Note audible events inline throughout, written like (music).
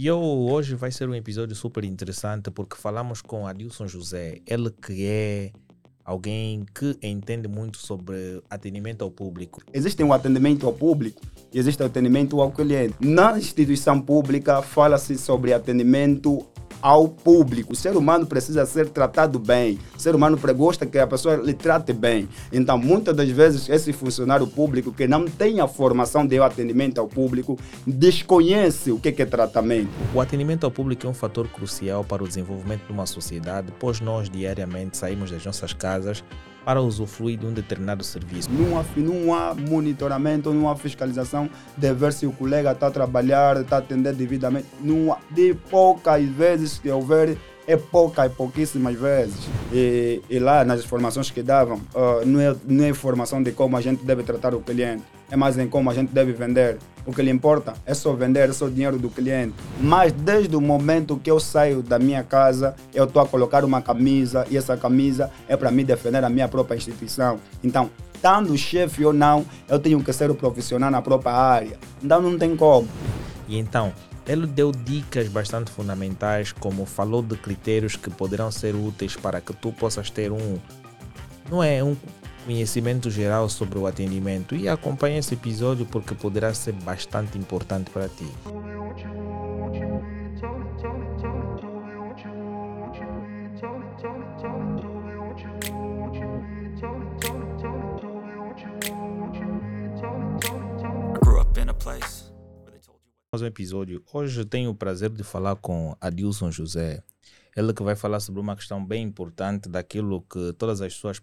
E eu, hoje vai ser um episódio super interessante porque falamos com Adilson José, ele que é alguém que entende muito sobre atendimento ao público. Existe um atendimento ao público e existe o atendimento ao cliente. Na instituição pública fala-se sobre atendimento ao público. O ser humano precisa ser tratado bem. O ser humano gosta que a pessoa lhe trate bem. Então, muitas das vezes, esse funcionário público que não tem a formação de atendimento ao público desconhece o que é tratamento. O atendimento ao público é um fator crucial para o desenvolvimento de uma sociedade, pois nós diariamente saímos das nossas casas para usufruir de um determinado serviço. Não há, não há monitoramento, não há fiscalização de ver se o colega está a trabalhar, está a atender devidamente. Não há, de poucas vezes que houver é pouca e pouquíssimas vezes. E, e, lá nas informações que davam, uh, não, é, não é informação de como a gente deve tratar o cliente, é mais em como a gente deve vender. O que lhe importa é só vender, é só o dinheiro do cliente. Mas desde o momento que eu saio da minha casa, eu estou a colocar uma camisa e essa camisa é para mim defender a minha própria instituição. Então, estando chefe ou não, eu tenho que ser o profissional na própria área. Então não tem como. E então, ele deu dicas bastante fundamentais, como falou de critérios que poderão ser úteis para que tu possas ter um, não é, um conhecimento geral sobre o atendimento. E acompanhe esse episódio porque poderá ser bastante importante para ti. Mais um episódio. Hoje tenho o prazer de falar com Adilson José. Ele que vai falar sobre uma questão bem importante daquilo que todas as pessoas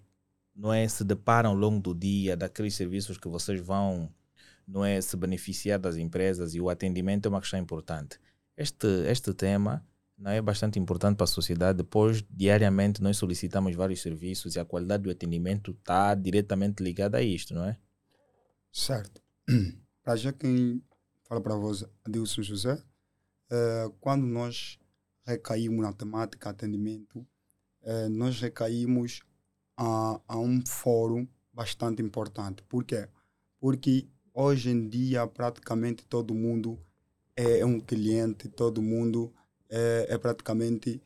não é, se deparam ao longo do dia, daqueles serviços que vocês vão não é, se beneficiar das empresas e o atendimento é uma questão importante. Este, este tema não é bastante importante para a sociedade, pois diariamente nós solicitamos vários serviços e a qualidade do atendimento está diretamente ligada a isto, não é? Certo. (clears throat) Para já quem fala para vós, Adilson José, uh, quando nós recaímos na temática atendimento, uh, nós recaímos a, a um fórum bastante importante. Por quê? Porque hoje em dia praticamente todo mundo é um cliente, todo mundo é, é praticamente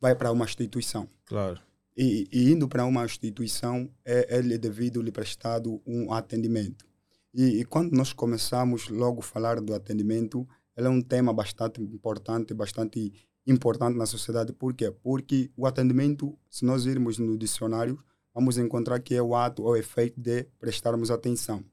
vai para uma instituição. Claro. E, e indo para uma instituição, é, é devido lhe prestado um atendimento. E, e, quando nós começamos logo a falar do atendimento, ele é um tema bastante importante, bastante importante na sociedade. Por quê? Porque o atendimento, se nós irmos no dicionário, vamos encontrar que é o ato ou efeito de prestarmos atenção.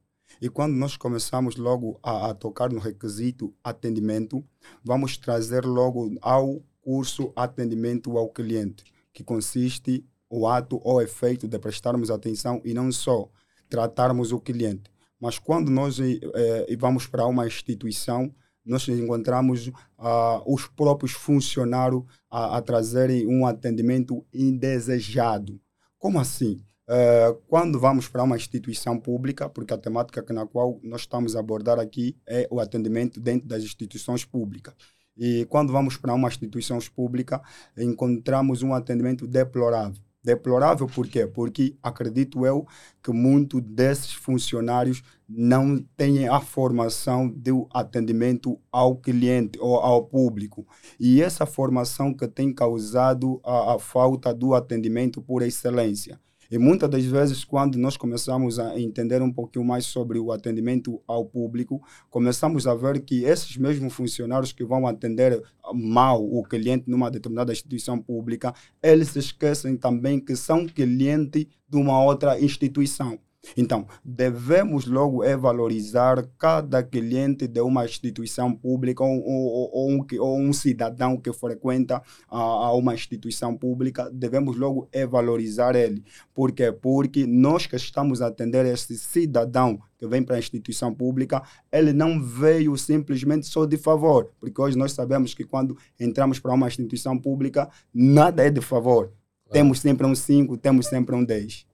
E quando nós começamos logo a, a tocar no requisito atendimento, vamos trazer logo ao curso atendimento ao cliente, que consiste o ato ou efeito de prestarmos atenção e não só tratarmos o cliente, mas quando nós eh, vamos para uma instituição, nós encontramos ah, os próprios funcionários a, a trazerem um atendimento indesejado. Como assim? Uh, quando vamos para uma instituição pública, porque a temática na qual nós estamos a abordar aqui é o atendimento dentro das instituições públicas. E quando vamos para uma instituição pública, encontramos um atendimento deplorável. Deplorável por quê? Porque acredito eu que muitos desses funcionários não têm a formação do atendimento ao cliente ou ao público. E essa formação que tem causado a, a falta do atendimento por excelência. E muitas das vezes, quando nós começamos a entender um pouquinho mais sobre o atendimento ao público, começamos a ver que esses mesmos funcionários que vão atender mal o cliente numa determinada instituição pública, eles esquecem também que são clientes de uma outra instituição. Então, devemos logo é valorizar cada cliente de uma instituição pública ou, ou, ou, um, ou um, cidadão que frequenta a, uma instituição pública, devemos logo é valorizar ele. Por quê? Porque nós que estamos a atender esse cidadão que vem para a instituição pública, ele não veio simplesmente só de favor, porque hoje nós sabemos que quando entramos para uma instituição pública, nada é de favor. Claro. Temos sempre um 5, temos sempre um 10.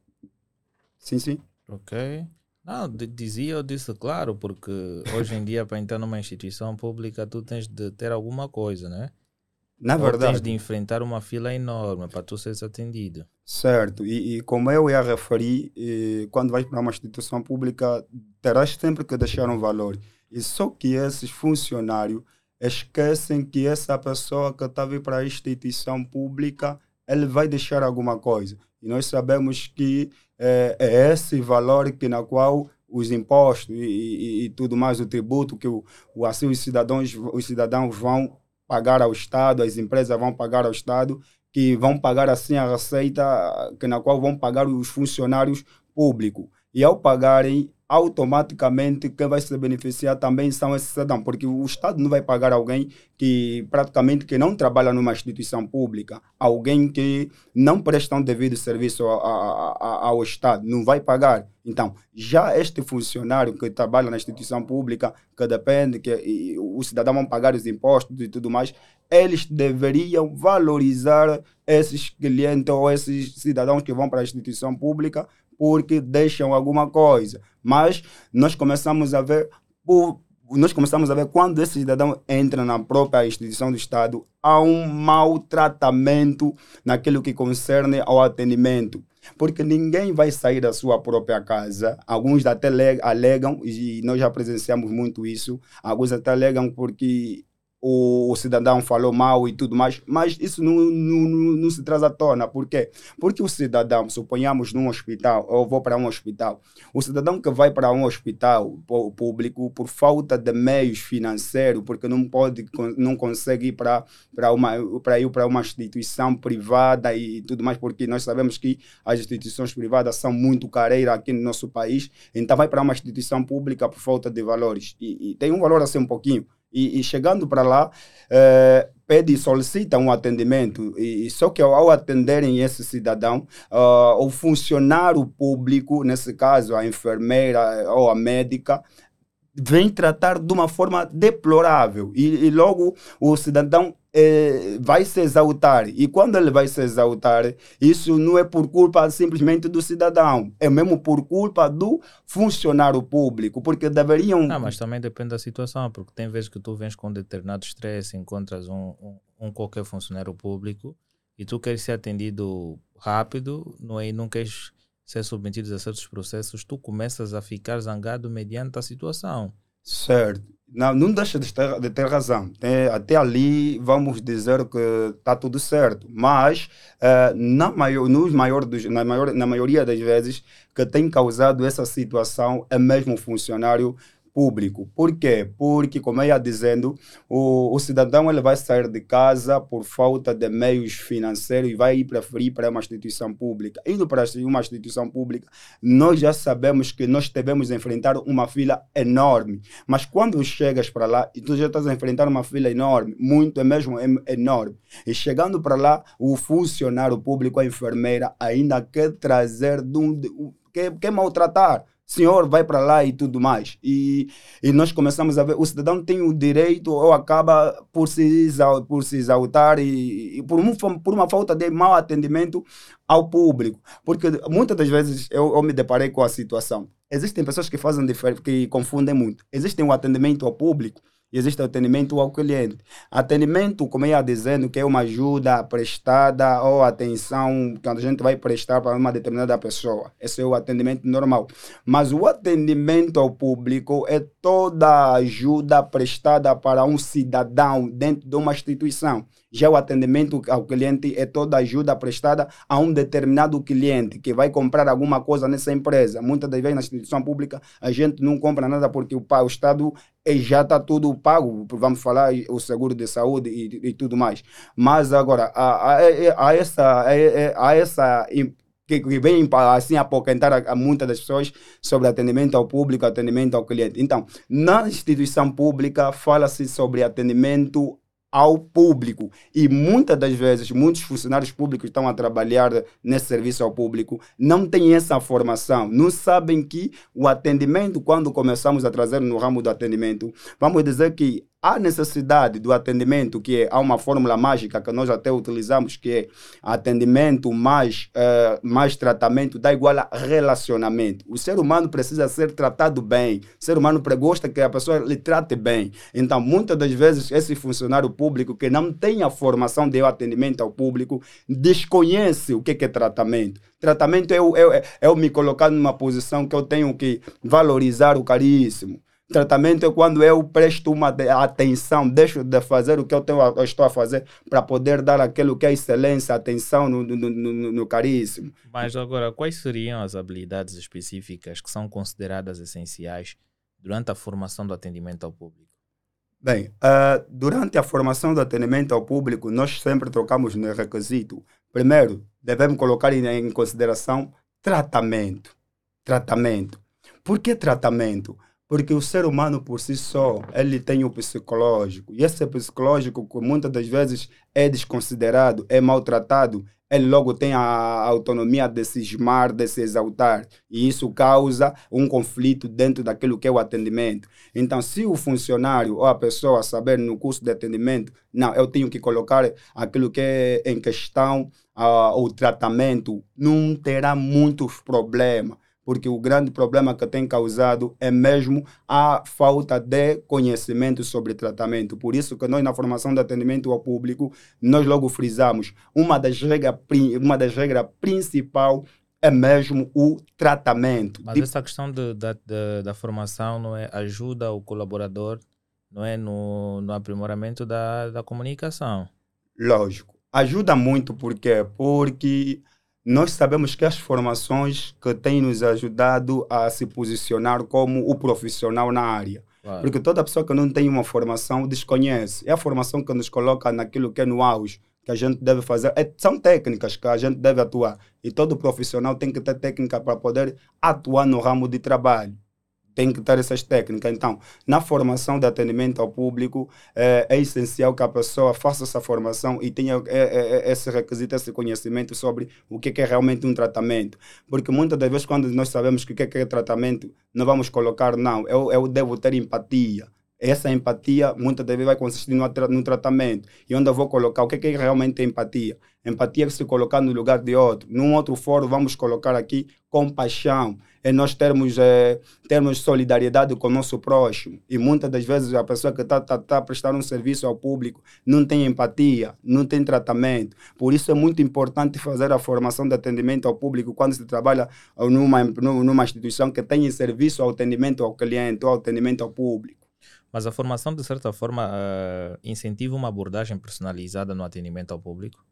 Sim, sim. Ok. Não, dizia, eu disse claro, porque hoje em dia para entrar numa instituição pública tu tens de ter alguma coisa, né? Na Ou verdade. tens de enfrentar uma fila enorme para tu seres atendido. Certo, e, e como eu ia referir, quando vais para uma instituição pública terás sempre que deixar um valor. E só que esses funcionários esquecem que essa pessoa que está vir para a instituição pública, ele vai deixar alguma coisa. E nós sabemos que é, é esse valor que na qual os impostos e, e, e, tudo mais, o tributo que o, o, assim os cidadãos, os cidadãos vão pagar ao Estado, as empresas vão pagar ao Estado, que vão pagar assim a receita que na qual vão pagar os funcionários públicos. E ao pagarem, automaticamente quem vai se beneficiar também são esses cidadãos, porque o Estado não vai pagar alguém que praticamente que não trabalha numa instituição pública, alguém que não presta um devido serviço a, a, a, ao Estado, não vai pagar. Então, já este funcionário que trabalha na instituição pública, que depende, que o cidadão vai pagar os impostos e tudo mais, eles deveriam valorizar esses clientes ou esses cidadãos que vão para a instituição pública porque deixam alguma coisa. Mas nós começamos a ver, nós começamos a ver quando esse cidadão entra na própria instituição do Estado, há um maltratamento naquilo que concerne ao atendimento. Porque ninguém vai sair da sua própria casa. Alguns até alegam, e nós já presenciamos muito isso, alguns até alegam porque o, o, cidadão falou mal e tudo mais, mas isso não, não, não, não, se traz à tona. Por quê? Porque o cidadão, suponhamos num hospital, eu vou para um hospital, o cidadão que vai para um hospital público por falta de meios financeiros, porque não pode, não consegue ir para, para, uma, para ir para uma instituição privada e tudo mais, porque nós sabemos que as instituições privadas são muito careiras aqui no nosso país, então vai para uma instituição pública por falta de valores. E, e tem um valor assim um pouquinho e, e chegando para lá, é, pede e solicita um atendimento. E, e, só que ao atenderem esse cidadão, uh, o funcionário público, nesse caso a enfermeira eh, ou a médica, vem tratar de uma forma deplorável. E, e logo o cidadão é, vai se exaltar. E quando ele vai se exaltar, isso não é por culpa simplesmente do cidadão, é mesmo por culpa do funcionário público, porque deveriam. Ah, mas também depende da situação, porque tem vezes que tu vens com determinado estresse, encontras um, um, um, qualquer funcionário público e tu queres ser atendido rápido, não é? E não queres ser submetido a certos processos, tu começas a ficar zangado mediante a situação. Certo. Não, não deixa de ter, de ter razão. Tem, até ali vamos dizer que está tudo certo. Mas uh, na, maior, nos maior dos, na, maior, na maioria das vezes que tem causado essa situação é mesmo o funcionário público. Por quê? Porque, como eu ia dizendo, o, o cidadão ele vai sair de casa por falta de meios financeiros e vai preferir para uma instituição pública. Indo para uma instituição pública, nós já sabemos que nós devemos enfrentar uma fila enorme. Mas quando chegas para lá, e tu já estás a enfrentar uma fila enorme, muito é mesmo enorme. E chegando para lá, o funcionário público, a enfermeira, ainda quer trazer de um, quer, quer maltratar senhor vai para lá e tudo mais. E, e nós começamos a ver, o cidadão tem o direito ou acaba por se, por se exaltar e, e por, um, por uma falta de mau atendimento ao público. Porque muitas das vezes eu, eu me deparei com a situação. Existem pessoas que fazem que confundem muito. Existe um atendimento ao público existe atendimento ao cliente. Atendimento, como eu ia dizendo, que é uma ajuda prestada ou atenção que a gente vai prestar para uma determinada pessoa. Esse é o atendimento normal. Mas o atendimento ao público é toda ajuda prestada para um cidadão dentro de uma instituição. Já o atendimento ao cliente é toda ajuda prestada a um determinado cliente que vai comprar alguma coisa nessa empresa. Muitas das vezes na instituição pública a gente não compra nada porque o, o Estado eh, já está tudo pago, vamos falar o seguro de saúde e, e tudo mais. Mas agora, há, há, há essa, há essa que, vem assim apoquentar a, a, muitas das pessoas sobre atendimento ao público, atendimento ao cliente. Então, na instituição pública fala-se sobre atendimento ao público. E muitas das vezes, muitos funcionários públicos estão a trabalhar nesse serviço ao público, não têm essa formação, não sabem que o atendimento, quando começamos a trazer no ramo do atendimento, vamos dizer que há necessidade do atendimento, que é, há uma fórmula mágica que nós até utilizamos, que é atendimento mais, uh, mais tratamento dá igual a relacionamento. O ser humano precisa ser tratado bem. O ser humano gosta que a pessoa lhe trate bem. Então, muitas das vezes, esse funcionário público que não tem a formação de atendimento ao público desconhece o que é tratamento. Tratamento é eu, eu, eu me colocar numa posição que eu tenho que valorizar o caríssimo Tratamento é quando eu presto uma atenção, deixo de fazer o que eu, tenho, eu estou a fazer para poder dar aquilo que é excelência, atenção no, no, no, no caríssimo. Mas agora, quais seriam as habilidades específicas que são consideradas essenciais durante a formação do atendimento ao público? Bem, uh, durante a formação do atendimento ao público, nós sempre trocamos no requisito. Primeiro, devemos colocar em, em consideração tratamento. Tratamento. Por que tratamento? Porque o ser humano por si só, ele tem o psicológico. E esse psicológico, que muitas das vezes é desconsiderado, é maltratado, ele logo tem a autonomia de se esmar, de se exaltar. E isso causa um conflito dentro daquilo que é o atendimento. Então, se o funcionário ou a pessoa saber no curso de atendimento, não, eu tenho que colocar aquilo que é em questão, uh, o tratamento, não terá muitos problemas porque o grande problema que tem causado é mesmo a falta de conhecimento sobre tratamento. Por isso que nós, na formação de atendimento ao público, nós logo frisamos, uma das regras, uma das regras principal é mesmo o tratamento. Mas essa questão de, de, de, da formação não é ajuda o colaborador não é no, no aprimoramento da, da comunicação. Lógico. Ajuda muito porque porque nós sabemos que as formações que têm nos ajudado a se posicionar como o profissional na área. Claro. Porque toda pessoa que não tem uma formação desconhece. É a formação que nos coloca naquilo que é no auge, que a gente deve fazer. É, são técnicas que a gente deve atuar. E todo profissional tem que ter técnica para poder atuar no ramo de trabalho tem que ter essas técnicas. Então, na formação de atendimento ao público, é, é essencial que a pessoa faça essa formação e tenha é, é, é esse requisito, esse conhecimento sobre o que é realmente um tratamento. Porque muitas das vezes, quando nós sabemos o que é tratamento, não vamos colocar, não, eu, eu devo ter empatia. Essa empatia, muitas vezes, vai consistir no, no tratamento. E onde eu vou colocar o que é realmente empatia? Empatia é se colocar no lugar de outro. Num outro fórum, vamos colocar aqui compaixão é nós termos, é, termos solidariedade com o nosso próximo. E muitas das vezes a pessoa que está tá, tá prestando um serviço ao público não tem empatia, não tem tratamento. Por isso é muito importante fazer a formação de atendimento ao público quando se trabalha numa, numa instituição que tenha serviço ao atendimento ao cliente ou ao atendimento ao público. Mas a formação, de certa forma, uh, incentiva uma abordagem personalizada no atendimento ao público?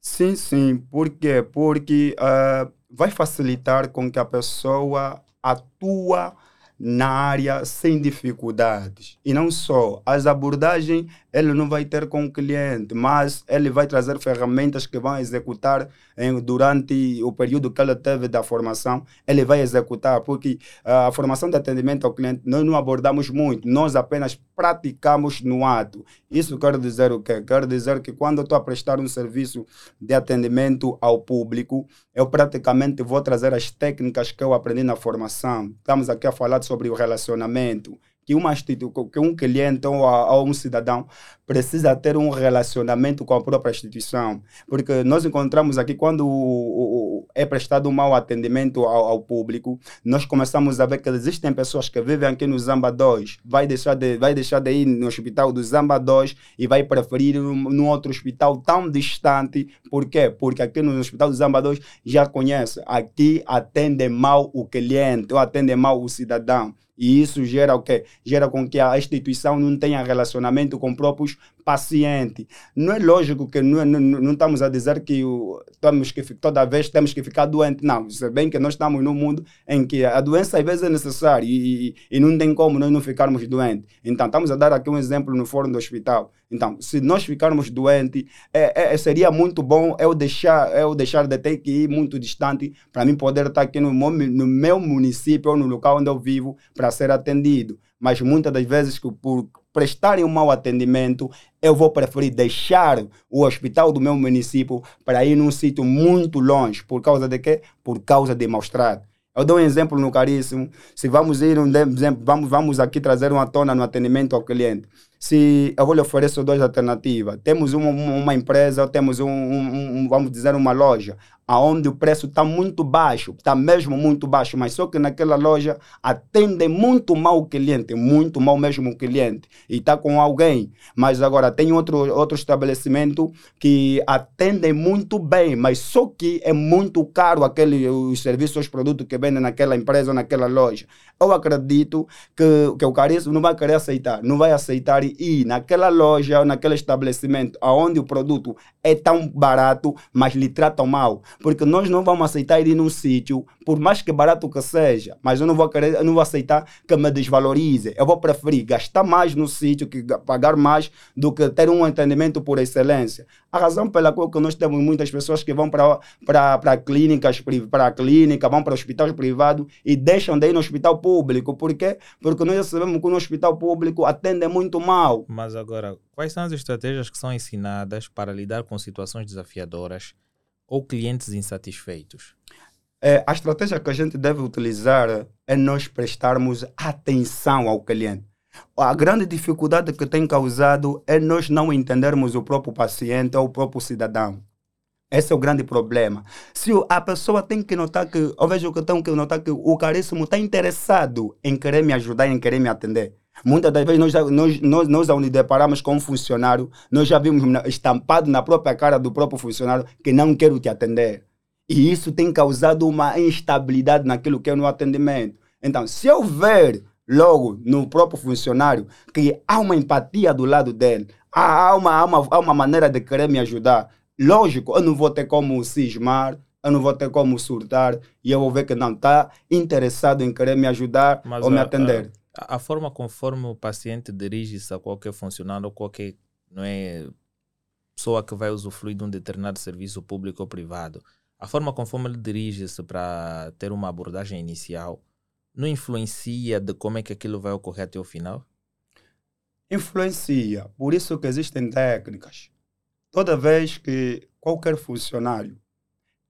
Sim, sim. Por quê? Porque uh, vai facilitar com que a pessoa atua na área sem dificuldades. E não só, as abordagens ele não vai ter com o cliente, mas ele vai trazer ferramentas que vão executar em, durante o período que ele teve da formação, ele vai executar, porque uh, a formação de atendimento ao cliente nós não abordamos muito, nós apenas praticamos no ato. Isso quer dizer o quê? Quer dizer que quando eu estou a prestar um serviço de atendimento ao público, eu praticamente vou trazer as técnicas que eu aprendi na formação. Estamos aqui a falar sobre o relacionamento que, uma que um cliente ou, ou, um cidadão precisa ter um relacionamento com a própria instituição. Porque nós encontramos aqui, quando o, o, é prestado um mau atendimento ao, ao, público, nós começamos a ver que existem pessoas que vivem aqui no Zamba 2, vai deixar de, vai deixar de ir no hospital do Zamba 2 e vai preferir ir num outro hospital tão distante. Por quê? Porque aqui no hospital do Zamba 2 já conhece, aqui atende mal o cliente ou atende mal o cidadão. E isso gera o quê? Gera com que a instituição não tenha relacionamento com próprios pacientes. Não é lógico que não, não, não estamos a dizer que o, temos que toda vez temos que ficar doente. Não, se bem que nós estamos num mundo em que a doença às vezes é necessária e, e, e não tem como nós não ficarmos doentes. Então, estamos a dar aqui um exemplo no fórum do hospital. Então, se nós ficarmos doentes, é, é, seria muito bom eu deixar, eu deixar de ter que ir muito distante para mim poder estar aqui no, no meu município ou no local onde eu vivo para ser atendido. Mas muitas das vezes, por prestarem um mau atendimento, eu vou preferir deixar o hospital do meu município para ir num sítio muito longe. Por causa de quê? Por causa de mostrar. Eu dou um exemplo no caríssimo. Se vamos ir, um exemplo, vamos, vamos aqui trazer uma tona no atendimento ao cliente. Se eu lhe oferecer duas alternativas. Temos uma, uma empresa, temos um, um, um, vamos dizer, uma loja aonde o preço está muito baixo, está mesmo muito baixo, mas só que naquela loja atende muito mal o cliente, muito mal mesmo o cliente, e está com alguém. Mas agora tem outro, outro estabelecimento que atende muito bem, mas só que é muito caro aquele, os serviços, os produtos que vendem naquela empresa naquela loja. Eu acredito que, que o caríssimo não vai querer aceitar, não vai aceitar ir naquela loja ou naquele estabelecimento onde o produto é tão barato, mas lhe tratam mal porque nós não vamos aceitar ir num sítio, por mais que barato que seja, mas eu não vou querer, eu não vou aceitar que me desvalorize. Eu vou preferir gastar mais no sítio, que pagar mais, do que ter um entendimento por excelência. A razão pela qual nós temos muitas pessoas que vão para clínicas, para clínica, vão para hospitais privados e deixam de ir no hospital público. Por quê? Porque nós sabemos que no hospital público atende muito mal. Mas agora, quais são as estratégias que são ensinadas para lidar com situações desafiadoras ou clientes insatisfeitos? É, a estratégia que a gente deve utilizar é nós prestarmos atenção ao cliente. A grande dificuldade que tem causado é nós não entendermos o próprio paciente ou o próprio cidadão. Esse é o grande problema. Se a pessoa tem que notar que, eu vejo que tem que notar que o caríssimo está interessado em querer me ajudar, em querer me atender. Muitas das vezes nós, nós, nós, nós ao nos deparamos com um funcionário, nós já vimos estampado na própria cara do próprio funcionário que não quero te atender. E isso tem causado uma instabilidade naquilo que é no atendimento. Então, se eu ver logo no próprio funcionário que há uma empatia do lado dele, há uma, há uma, há uma maneira de querer me ajudar, lógico, eu não vou ter como cismar, eu não vou ter como surtar e eu vou ver que não está interessado em querer me ajudar Mas ou me atender. A a, forma conforme o paciente dirige-se a qualquer funcionário ou qualquer não é, pessoa que vai usufruir de um determinado serviço público ou privado, a forma conforme ele dirige-se para ter uma abordagem inicial não influencia de como é que aquilo vai ocorrer até o final? Influencia. Por isso que existem técnicas. Toda vez que qualquer funcionário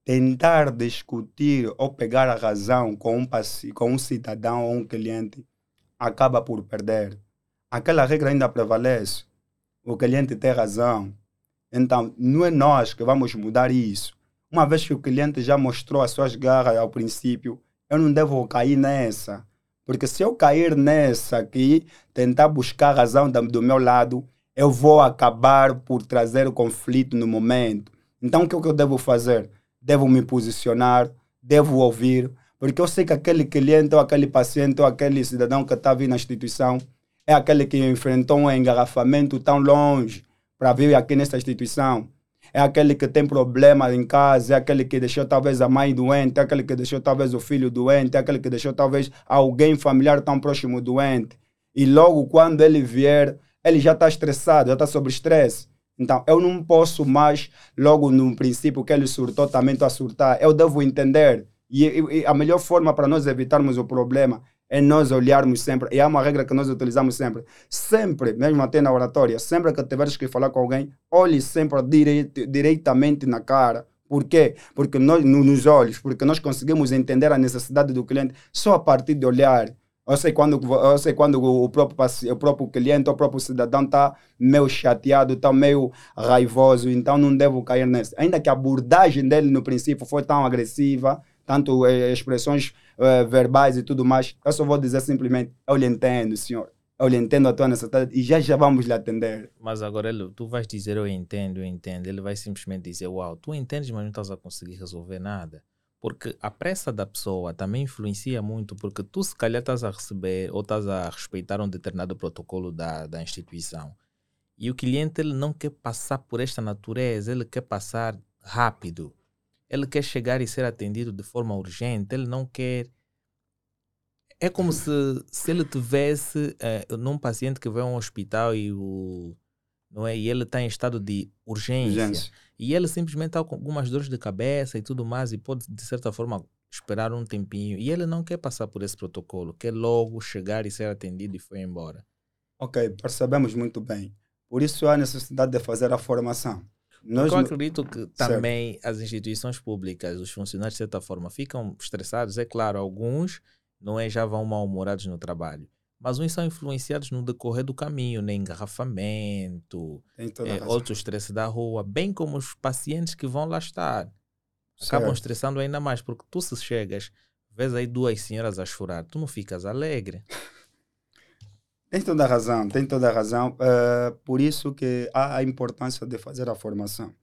tentar discutir ou pegar a razão com um, com um cidadão ou um cliente, acaba por perder. Aquela regra ainda prevalece. O cliente tem razão. Então, não é nós que vamos mudar isso. Uma vez que o cliente já mostrou as suas garras ao princípio, eu não devo cair nessa. Porque se eu cair nessa aqui, tentar buscar razão do meu lado, eu vou acabar por trazer o conflito no momento. Então, o que eu devo fazer? Devo me posicionar, devo ouvir, porque eu sei que aquele cliente, ou aquele paciente, ou aquele cidadão que está vindo na instituição, é aquele que enfrentou um engarrafamento tão longe para vir aqui nessa instituição. É aquele que tem problema em casa, é aquele que deixou talvez a mãe doente, é aquele que deixou talvez o filho doente, é aquele que deixou talvez alguém familiar tão próximo doente. E logo quando ele vier, ele já está estressado, já está sob estresse. Então, eu não posso mais, logo no princípio que ele surtou, também estou a surtar. Eu devo entender e, e, a melhor forma para nós evitarmos o problema é nós olharmos sempre, e há uma regra que nós utilizamos sempre, sempre, mesmo até na oratória, sempre que tiveres que falar com alguém, olhe sempre direit, diretamente na cara. Por quê? Porque nós, nos olhos, porque nós conseguimos entender a necessidade do cliente só a partir de olhar. Eu sei quando, eu sei quando o, próprio, o próprio cliente, o próprio cidadão está meio chateado, está meio raivoso, então não devo cair nisso. Ainda que a abordagem dele no princípio foi tão agressiva, tanto eh, expressões eh, verbais e tudo mais. Eu só vou dizer simplesmente, eu lhe entendo, senhor. Eu lhe entendo a tua necessidade e já já vamos lhe atender. Mas agora ele, tu vais dizer eu entendo, eu entendo. Ele vai simplesmente dizer, uau, tu entendes, mas não estás a conseguir resolver nada. Porque a pressa da pessoa também influencia muito, porque tu se calhar estás a receber ou estás a respeitar um determinado protocolo da, da instituição. E o cliente ele não quer passar por esta natureza, ele quer passar rápido. Ele quer chegar e ser atendido de forma urgente, ele não quer. É como se, se ele tivesse uh, num paciente que vai a um hospital e, o, não é? e ele está em estado de urgência, urgência, e ele simplesmente está com algumas dores de cabeça e tudo mais, e pode, de certa forma, esperar um tempinho. E ele não quer passar por esse protocolo, quer logo chegar e ser atendido e foi embora. Ok, percebemos muito bem. Por isso há necessidade de fazer a formação. Nós eu acredito que também certo. as instituições públicas, os funcionários, de certa forma, ficam estressados. É claro, alguns não é, já vão mal-humorados no trabalho. mas uns são influenciados no decorrer do caminho, no engarrafamento, é, outro estresse da rua, bem como os pacientes que vão lá estar. Acabam certo. estressando ainda mais, porque tu se chegas, vês aí duas senhoras a chorar, tu não ficas alegre. (laughs) Tem toda a razão, tem toda a razão. Uh, por isso que há a importância de fazer a formação.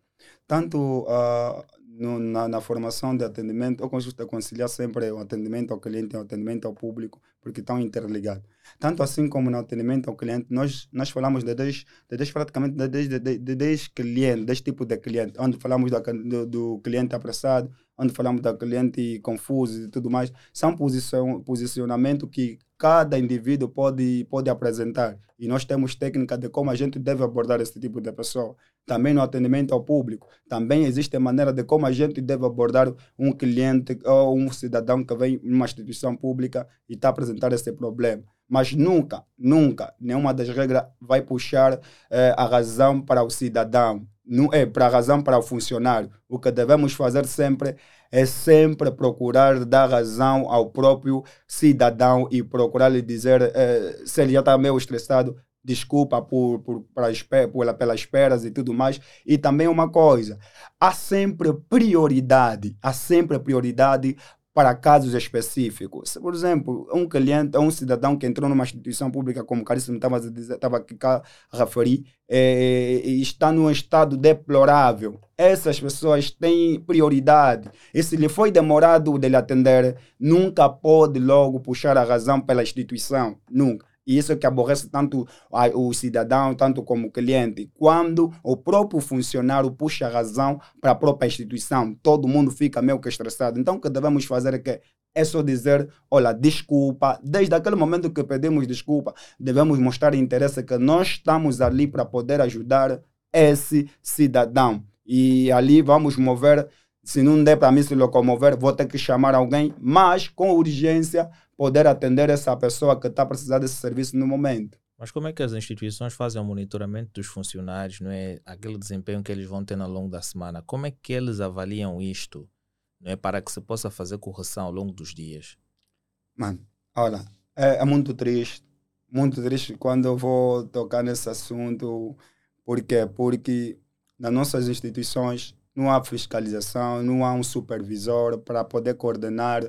Tanto uh, no, na, na, formação de atendimento, eu consigo conciliar sempre o atendimento ao cliente e o atendimento ao público, porque estão interligados. Tanto assim como no atendimento ao cliente, nós, nós falamos de 10, de 10 praticamente de 10, de, de, de 10 clientes, 10 tipos de cliente, onde falamos do, do, cliente apressado, onde falamos do cliente confuso e tudo mais. São posição, posicionamento que cada indivíduo pode, pode apresentar. E nós temos técnica de como a gente deve abordar esse tipo de pessoa. Também no atendimento ao público. Também existe maneira de como a gente deve abordar um cliente ou um cidadão que vem numa instituição pública e está a apresentar esse problema. Mas nunca, nunca, nenhuma das regras vai puxar eh, a razão para o cidadão. Não é para a razão para o funcionário. O que devemos fazer sempre é sempre procurar dar razão ao próprio cidadão e procurar lhe dizer eh, se ele já está meio estressado, desculpa por, por, por, pelas esperas e tudo mais. E também uma coisa, há sempre prioridade, há sempre prioridade para casos específicos. Por exemplo, um cliente, um cidadão que entrou numa instituição pública, como o Caríssimo estava aqui a referir, é, está num estado deplorável. Essas pessoas têm prioridade. E se lhe foi demorado de lhe atender, nunca pode logo puxar a razão pela instituição. Nunca. E isso que aborrece tanto o cidadão, tanto como o cliente. Quando o próprio funcionário puxa a razão para a própria instituição, todo mundo fica meio que estressado. Então, o que devemos fazer é que é só dizer, olha, desculpa. Desde aquele momento que pedimos desculpa, devemos mostrar interesse que nós estamos ali para poder ajudar esse cidadão. E ali vamos mover se não der para mim se locomover, vou ter que chamar alguém, mas com urgência, poder atender essa pessoa que está precisando desse serviço no momento. Mas como é que as instituições fazem o monitoramento dos funcionários, não é? Aquele desempenho que eles vão ter ao longo da semana. Como é que eles avaliam isto, não é? Para que se possa fazer correção ao longo dos dias. Mano, olha, é, é muito triste, muito triste quando eu vou tocar nesse assunto. Por quê? Porque nas nossas instituições não há fiscalização, não há um supervisor para poder coordenar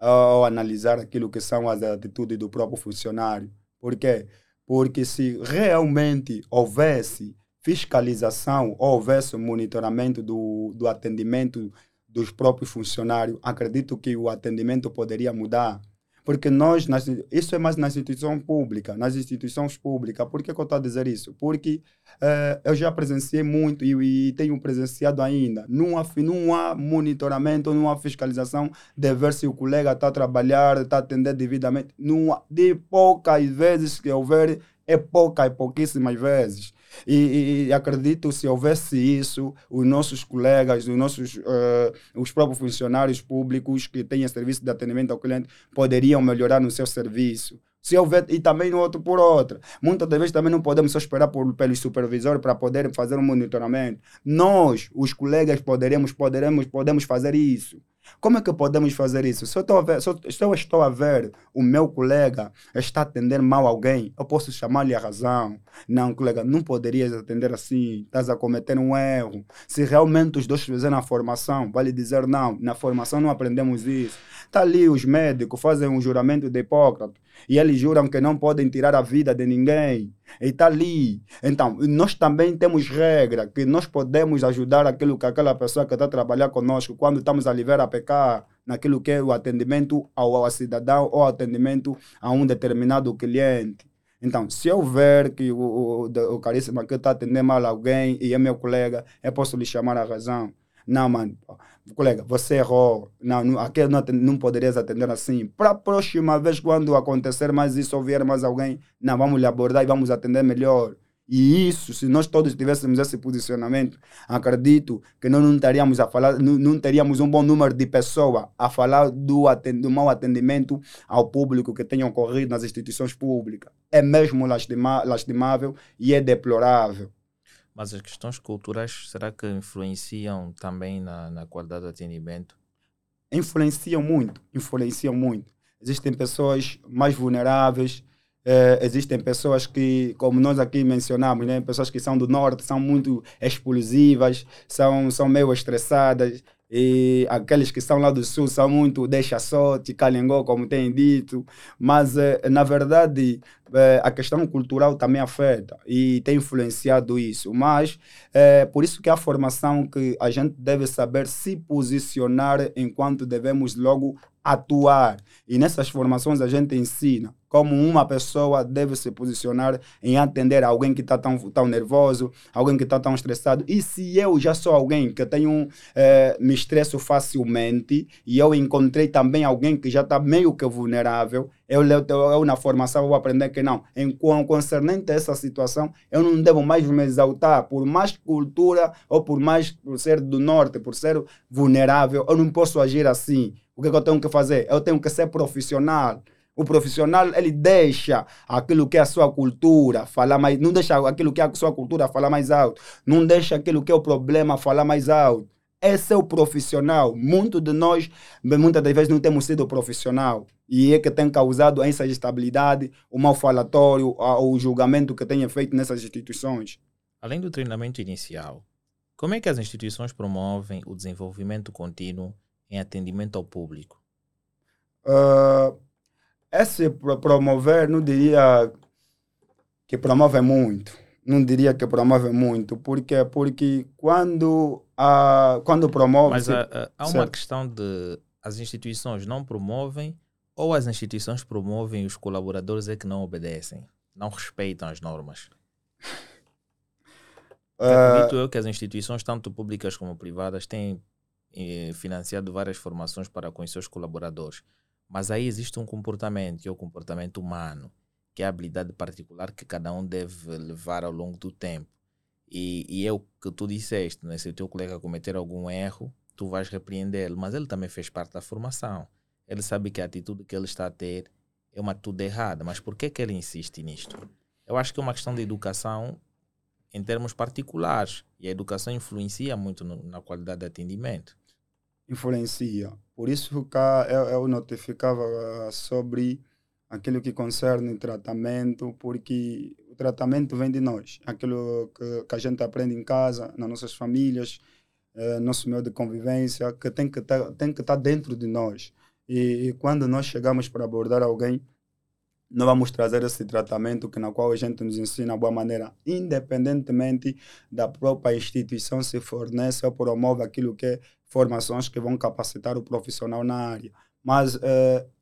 ou analisar aquilo que são as atitudes do próprio funcionário. Por quê? Porque se realmente houvesse fiscalização, houvesse monitoramento do, do atendimento dos próprios funcionários, acredito que o atendimento poderia mudar. Porque nós, nas, isso é mais nas instituições públicas, nas instituições públicas. Por que, que eu estou a dizer isso? Porque eh, eu já presenciei muito e, e, tenho presenciado ainda. Não há, não há monitoramento, não há fiscalização de ver se o colega está a trabalhar, está a atender devidamente. Não há, de poucas vezes que houver, é poucas, pouquíssimas vezes. E, e, acredito se houvesse isso, os nossos colegas, os nossos uh, os próprios funcionários públicos que têm serviço de atendimento ao cliente poderiam melhorar no seu serviço. Se houver, e também no outro por outra. Muitas vezes também não podemos só esperar por, pelo supervisor para poder fazer um monitoramento. Nós, os colegas, poderemos, poderemos, podemos fazer isso. Como é que podemos fazer isso? Se eu, estou a ver, se eu, se eu estou a ver o meu colega está atendendo mal alguém, eu posso chamar-lhe a razão. Não, colega, não poderias atender assim, estás a cometer um erro. Se realmente os dois fizeram a formação, vale dizer não, na formação não aprendemos isso. Está ali os médicos, fazem um juramento de Hipócrates e eles juram que não podem tirar a vida de ninguém. E está ali. Então, nós também temos regra que nós podemos ajudar aquilo que aquela pessoa que está a trabalhar conosco quando estamos a livrar a pecar naquilo que é o atendimento ao, ao cidadão ou atendimento a um determinado cliente. Então, se eu ver que o, o, o caríssimo aqui está atendendo mal alguém e é meu colega, eu posso lhe chamar a razão. Não, mano, colega, você errou. Não, não aqui não, não poderias atender assim. Para a próxima vez, quando acontecer mais isso ou vier mais alguém, não, vamos lhe abordar e vamos atender melhor. E isso, se nós todos tivéssemos esse posicionamento, acredito que nós não estaríamos a falar, não, não teríamos um bom número de pessoas a falar do, atend, do mau atendimento ao público que tem ocorrido nas instituições públicas. É mesmo lastima, lastimável e é deplorável. Mas as questões culturais, será que influenciam também na, na qualidade do atendimento? Influenciam muito, influenciam muito. Existem pessoas mais vulneráveis é, existem pessoas que, como nós aqui mencionamos, né, pessoas que são do norte, são muito explosivas, são, são meio estressadas, e aqueles que estão lá do sul são muito deixa só, te calengou, como tem dito, mas eh, na verdade eh, a questão cultural também afeta e tem influenciado isso, mas é por isso que a formação que a gente deve saber se posicionar enquanto devemos logo atuar. E nessas formações a gente ensina como uma pessoa deve se posicionar em atender alguém que está tão, tão nervoso, alguém que está tão estressado. E se eu já sou alguém que tenho, eh, me estresso facilmente e eu encontrei também alguém que já está meio que vulnerável, eu, eu, eu, na formação vou aprender que não. Em concernente a essa situação, eu não devo mais me exaltar por mais cultura ou por mais por ser do norte, por ser vulnerável, eu não posso agir assim. O que, é que eu tenho que fazer? Eu tenho que ser profissional. O profissional, ele deixa aquilo que é a sua cultura falar mais, não deixa aquilo que é a sua cultura falar mais alto, não deixa aquilo que é o problema falar mais alto. Esse é o profissional. Muito de nós, muitas das vezes, não temos sido profissional. E é que tem causado essa instabilidade, o mal falatório, o julgamento que tem feito nessas instituições. Além do treinamento inicial, como é que as instituições promovem o desenvolvimento contínuo em atendimento ao público? Uh, esse promover, não diria que promove muito. Não diria que promove muito. Por quê? Porque quando, uh, quando promove. Mas há, há uma questão de as instituições não promovem ou as instituições promovem e os colaboradores é que não obedecem, não respeitam as normas. Uh, Acredito eu que as instituições, tanto públicas como privadas, têm financiado várias formações para com os seus colaboradores. Mas aí existe um comportamento, que é o comportamento humano, que é a habilidade particular que cada um deve levar ao longo do tempo. E, e é o que tu disseste, né? se o teu colega cometer algum erro, tu vais repreendê-lo, mas ele também fez parte da formação. Ele sabe que a atitude que ele está a ter é uma atitude errada, mas por que, que ele insiste nisto? Eu acho que é uma questão de educação em termos particulares, e a educação influencia muito no, na qualidade de atendimento influencia. Por isso que eu, eu notificava sobre aquilo que concerne tratamento, porque o tratamento vem de nós. Aquilo que, que a gente aprende em casa, nas nossas famílias, eh, nosso meio de convivência, que tem que tá, estar tá dentro de nós. E, e, quando nós chegamos para abordar alguém, nós vamos trazer esse tratamento que na qual a gente nos ensina de boa maneira, independentemente da própria instituição se fornece ou promove aquilo que é formações que vão capacitar o profissional na área. Mas, uh,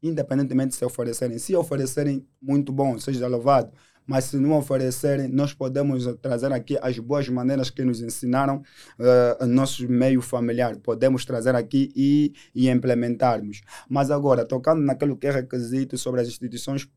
independentemente de se oferecerem, se oferecerem, muito bom, seja louvado. Mas se não oferecerem, nós podemos trazer aqui as boas maneiras que nos ensinaram uh, nosso meio familiar. Podemos trazer aqui e, e implementarmos. Mas agora, tocando naquilo que é requisito sobre as instituições,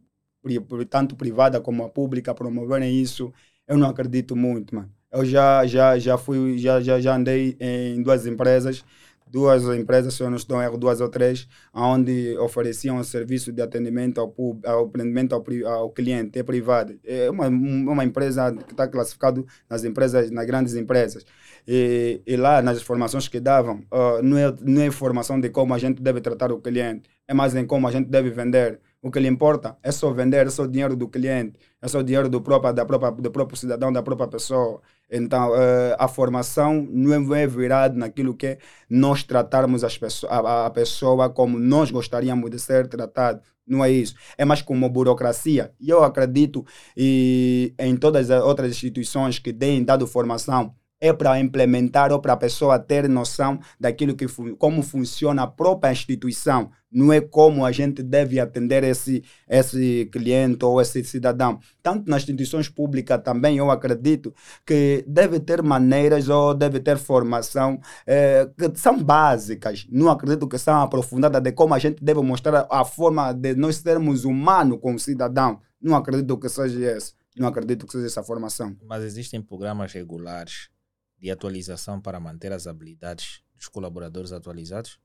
tanto privada como a pública, promoverem isso, eu não acredito muito, mano. Eu já, já, já fui, já, já, já andei em duas empresas, duas empresas, se eu não estou erro, duas ou três, onde ofereciam serviço de atendimento ao, ao atendimento ao, ao cliente, é privado. É uma, uma empresa que está classificado nas empresas, nas grandes empresas. E, e lá, nas informações que davam, uh, não, é, não é informação de como a gente deve tratar o cliente, é mais em como a gente deve vender. O que lhe importa é só vender, é só o dinheiro do cliente, é só o dinheiro do próprio, da própria, do próprio cidadão, da própria pessoa. Então, uh, a formação não é virada naquilo que é nós tratarmos as pessoas, a, a, pessoa como nós gostaríamos de ser tratado. Não é isso. É mais como burocracia. E eu acredito e, em todas as outras instituições que têm dado formação é para implementar ou para a pessoa ter noção daquilo que como funciona a própria instituição, não é como a gente deve atender esse esse cliente ou esse cidadão. Tanto nas instituições públicas também eu acredito que deve ter maneiras ou deve ter formação é, que são básicas. Não acredito que são aprofundadas de como a gente deve mostrar a forma de nós sermos humanos como cidadão. Não acredito que seja isso. Não acredito que seja essa formação. Mas existem programas regulares de atualização para manter as habilidades dos colaboradores atualizados?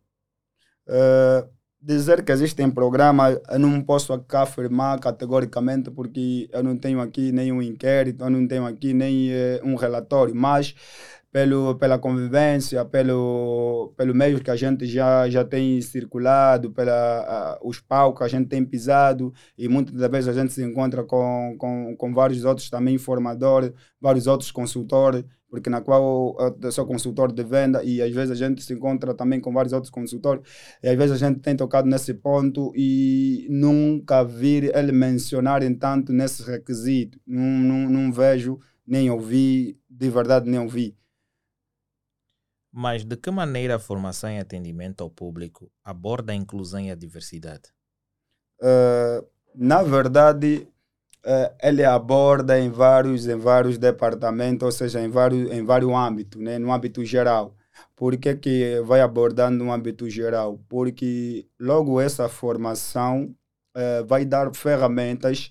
Uh, dizer que existem programas, eu não posso cá afirmar categoricamente porque eu não tenho aqui nenhum inquérito, eu não tenho aqui nem uh, um relatório, mas pelo, pela convivência, pelo, pelo meio que a gente já, já tem circulado, pela, uh, os palcos que a gente tem pisado, e muitas das vezes a gente se encontra com, com, com vários outros também formadores, vários outros consultores, porque na qual eu sou consultor de venda e às vezes a gente se encontra também com vários outros consultores e às vezes a gente tem tocado nesse ponto e nunca vi ele mencionarem tanto nesse requisito. Não, não, não vejo, nem ouvi, de verdade nem ouvi. Mas de que maneira a formação e atendimento ao público aborda a inclusão e a diversidade? Uh, na verdade, uh, ele aborda em vários, em vários departamentos, ou seja, em vários, em vários âmbitos, né? no âmbito geral. Por que, que vai abordando no âmbito geral? Porque logo essa formação uh, vai dar ferramentas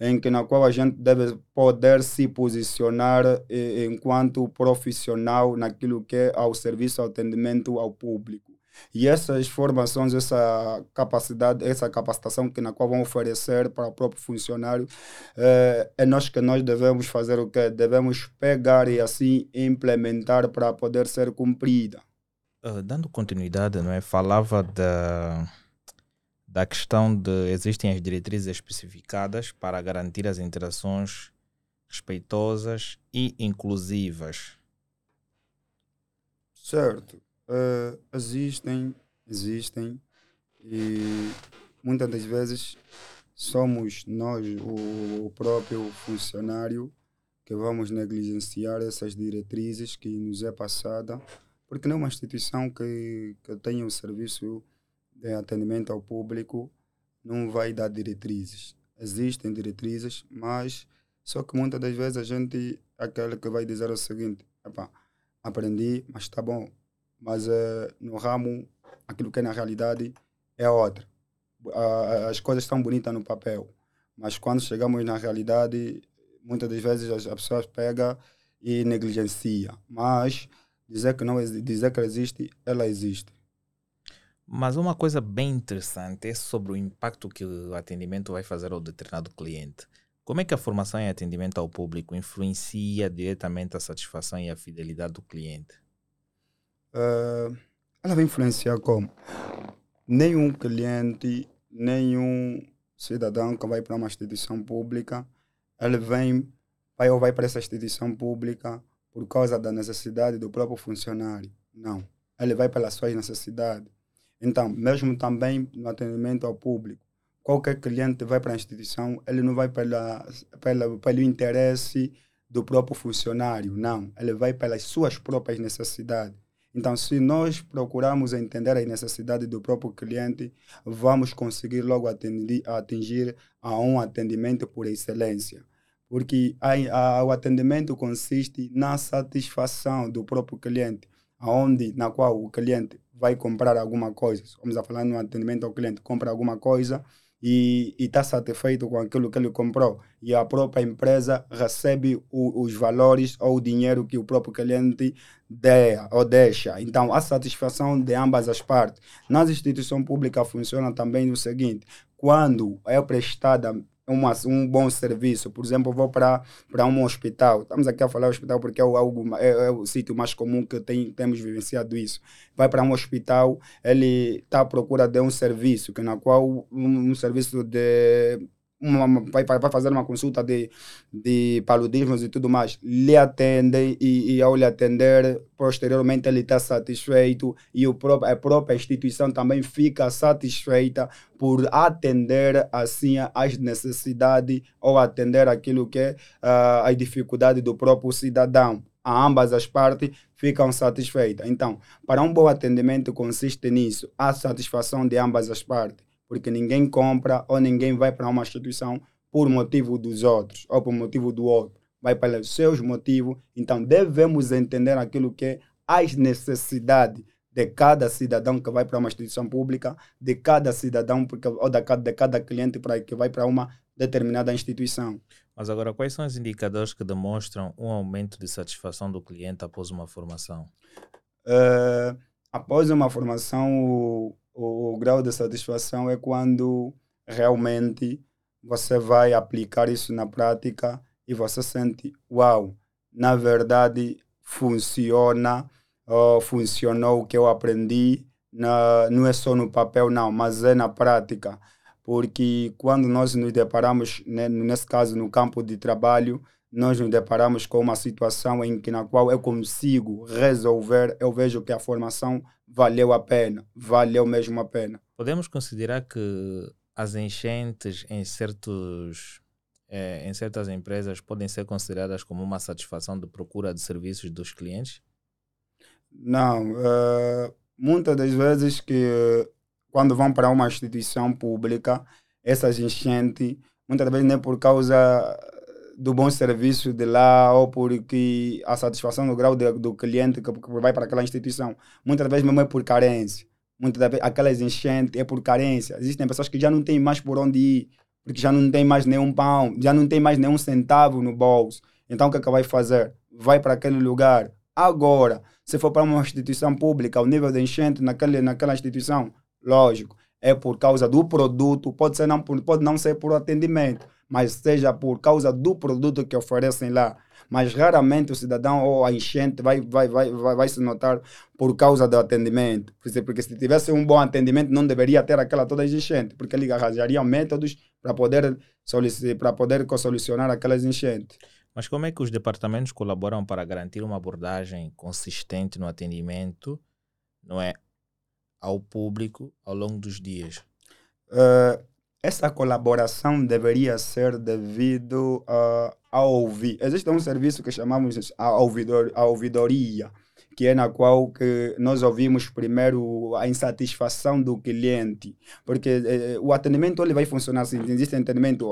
em que na qual a gente deve poder se posicionar eh, enquanto profissional naquilo que é ao serviço, ao atendimento ao público. E essas formações, essa capacidade, essa capacitação que na qual vão oferecer para o próprio funcionário, eh, é nós que nós devemos fazer o que devemos pegar e assim implementar para poder ser cumprida. Uh, dando continuidade, não é? Falava da da questão de existem as diretrizes especificadas para garantir as interações respeitosas e inclusivas. Certo. Uh, existem, existem e muitas das vezes somos nós, o, o próprio funcionário, que vamos negligenciar essas diretrizes que nos é passada, porque não é uma instituição que, que tenha o serviço de atendimento ao público não vai dar diretrizes. Existem diretrizes, mas só que muitas das vezes a gente é aquele que vai dizer o seguinte: aprendi, mas está bom. Mas uh, no ramo, aquilo que é na realidade é outra. Uh, as coisas estão bonitas no papel, mas quando chegamos na realidade, muitas das vezes as, as pessoas pegam e negligencia. Mas dizer que não dizer que existe, ela existe. Mas uma coisa bem interessante é sobre o impacto que o atendimento vai fazer ao determinado cliente. Como é que a formação e atendimento ao público influencia diretamente a satisfação e a fidelidade do cliente? Uh, ela vai influenciar como? Nenhum cliente, nenhum cidadão que vai para uma instituição pública, ele vem vai ou vai para essa instituição pública por causa da necessidade do próprio funcionário. Não. Ele vai pelas suas necessidades então, mesmo também no atendimento ao público, qualquer cliente vai para a instituição, ele não vai pela, pela, pelo interesse do próprio funcionário, não. Ele vai pelas suas próprias necessidades. Então, se nós procurarmos entender as necessidades do próprio cliente, vamos conseguir logo atingir, atingir a um atendimento por excelência. Porque a, a, o atendimento consiste na satisfação do próprio cliente, aonde na qual o cliente vai comprar alguma coisa, vamos a falar no atendimento ao cliente, compra alguma coisa e está satisfeito com aquilo que ele comprou e a própria empresa recebe o, os valores ou o dinheiro que o próprio cliente dê ou deixa. Então, a satisfação de ambas as partes. Nas instituições públicas funciona também o seguinte, quando é prestada uma, um bom serviço. Por exemplo, vou para um hospital. Estamos aqui a falar hospital porque é o, algo, é, é o sítio mais comum que tem, temos vivenciado isso. Vai para um hospital, ele está à procura de um serviço, que na qual um, um serviço de uma, vai, vai fazer uma consulta de, de paludismos e tudo mais, lhe atende e, e ao lhe atender, posteriormente ele está satisfeito e o próprio, a própria instituição também fica satisfeita por atender assim as necessidades ou atender aquilo que é uh, as do próprio cidadão. A ambas as partes ficam satisfeitas. Então, para um bom atendimento consiste nisso, a satisfação de ambas as partes porque ninguém compra ou ninguém vai para uma instituição por motivo dos outros ou por motivo do outro. Vai pelos seus motivos. Então devemos entender aquilo que é as necessidades de cada cidadão que vai para uma instituição pública, de cada cidadão porque, ou de cada, de cada cliente para que vai para uma determinada instituição. Mas agora, quais são os indicadores que demonstram um aumento de satisfação do cliente após uma formação? Uh, após uma formação, o, o grau de satisfação é quando realmente você vai aplicar isso na prática e você sente, uau, na verdade funciona, uh, funcionou o que eu aprendi, na, não é só no papel, não, mas é na prática. Porque quando nós nos deparamos, né, nesse caso, no campo de trabalho, nós nos deparamos com uma situação em que na qual eu consigo resolver, eu vejo que a formação valeu a pena, valeu mesmo a pena. Podemos considerar que as enchentes em certos é, em certas empresas podem ser consideradas como uma satisfação de procura de serviços dos clientes? Não, uh, muitas das vezes que quando vão para uma instituição pública, essas enchentes, muitas vezes nem por causa do bom serviço de lá ou porque a satisfação do grau de, do cliente que, vai para aquela instituição, muitas vezes mesmo é por carência. Muitas vezes aquelas enchentes é por carência. Existem pessoas que já não têm mais por onde ir, porque já não tem mais nenhum pão, já não tem mais nenhum centavo no bolso. Então o que é que vai fazer? Vai para aquele lugar. Agora, se for para uma instituição pública, o nível de enchente naquele, naquela instituição, lógico, é por causa do produto, pode, ser não, pode não ser por atendimento, mas seja por causa do produto que oferecem lá. Mas raramente o cidadão ou a enchente vai, vai, vai, vai, vai se notar por causa do atendimento. Porque se tivesse um bom atendimento, não deveria ter aquela toda enchente, porque ele arranjaria métodos para poder, para poder solucionar aquelas enchentes. Mas como é que os departamentos colaboram para garantir uma abordagem consistente no atendimento, não é, ao público ao longo dos dias? Uh, essa colaboração deveria ser devido uh, a ouvir. Existe um serviço que chamamos a, ouvidor, a ouvidoria, que é na qual que nós ouvimos primeiro a insatisfação do cliente, porque eh, o atendimento ele vai funcionar assim, existe atendimento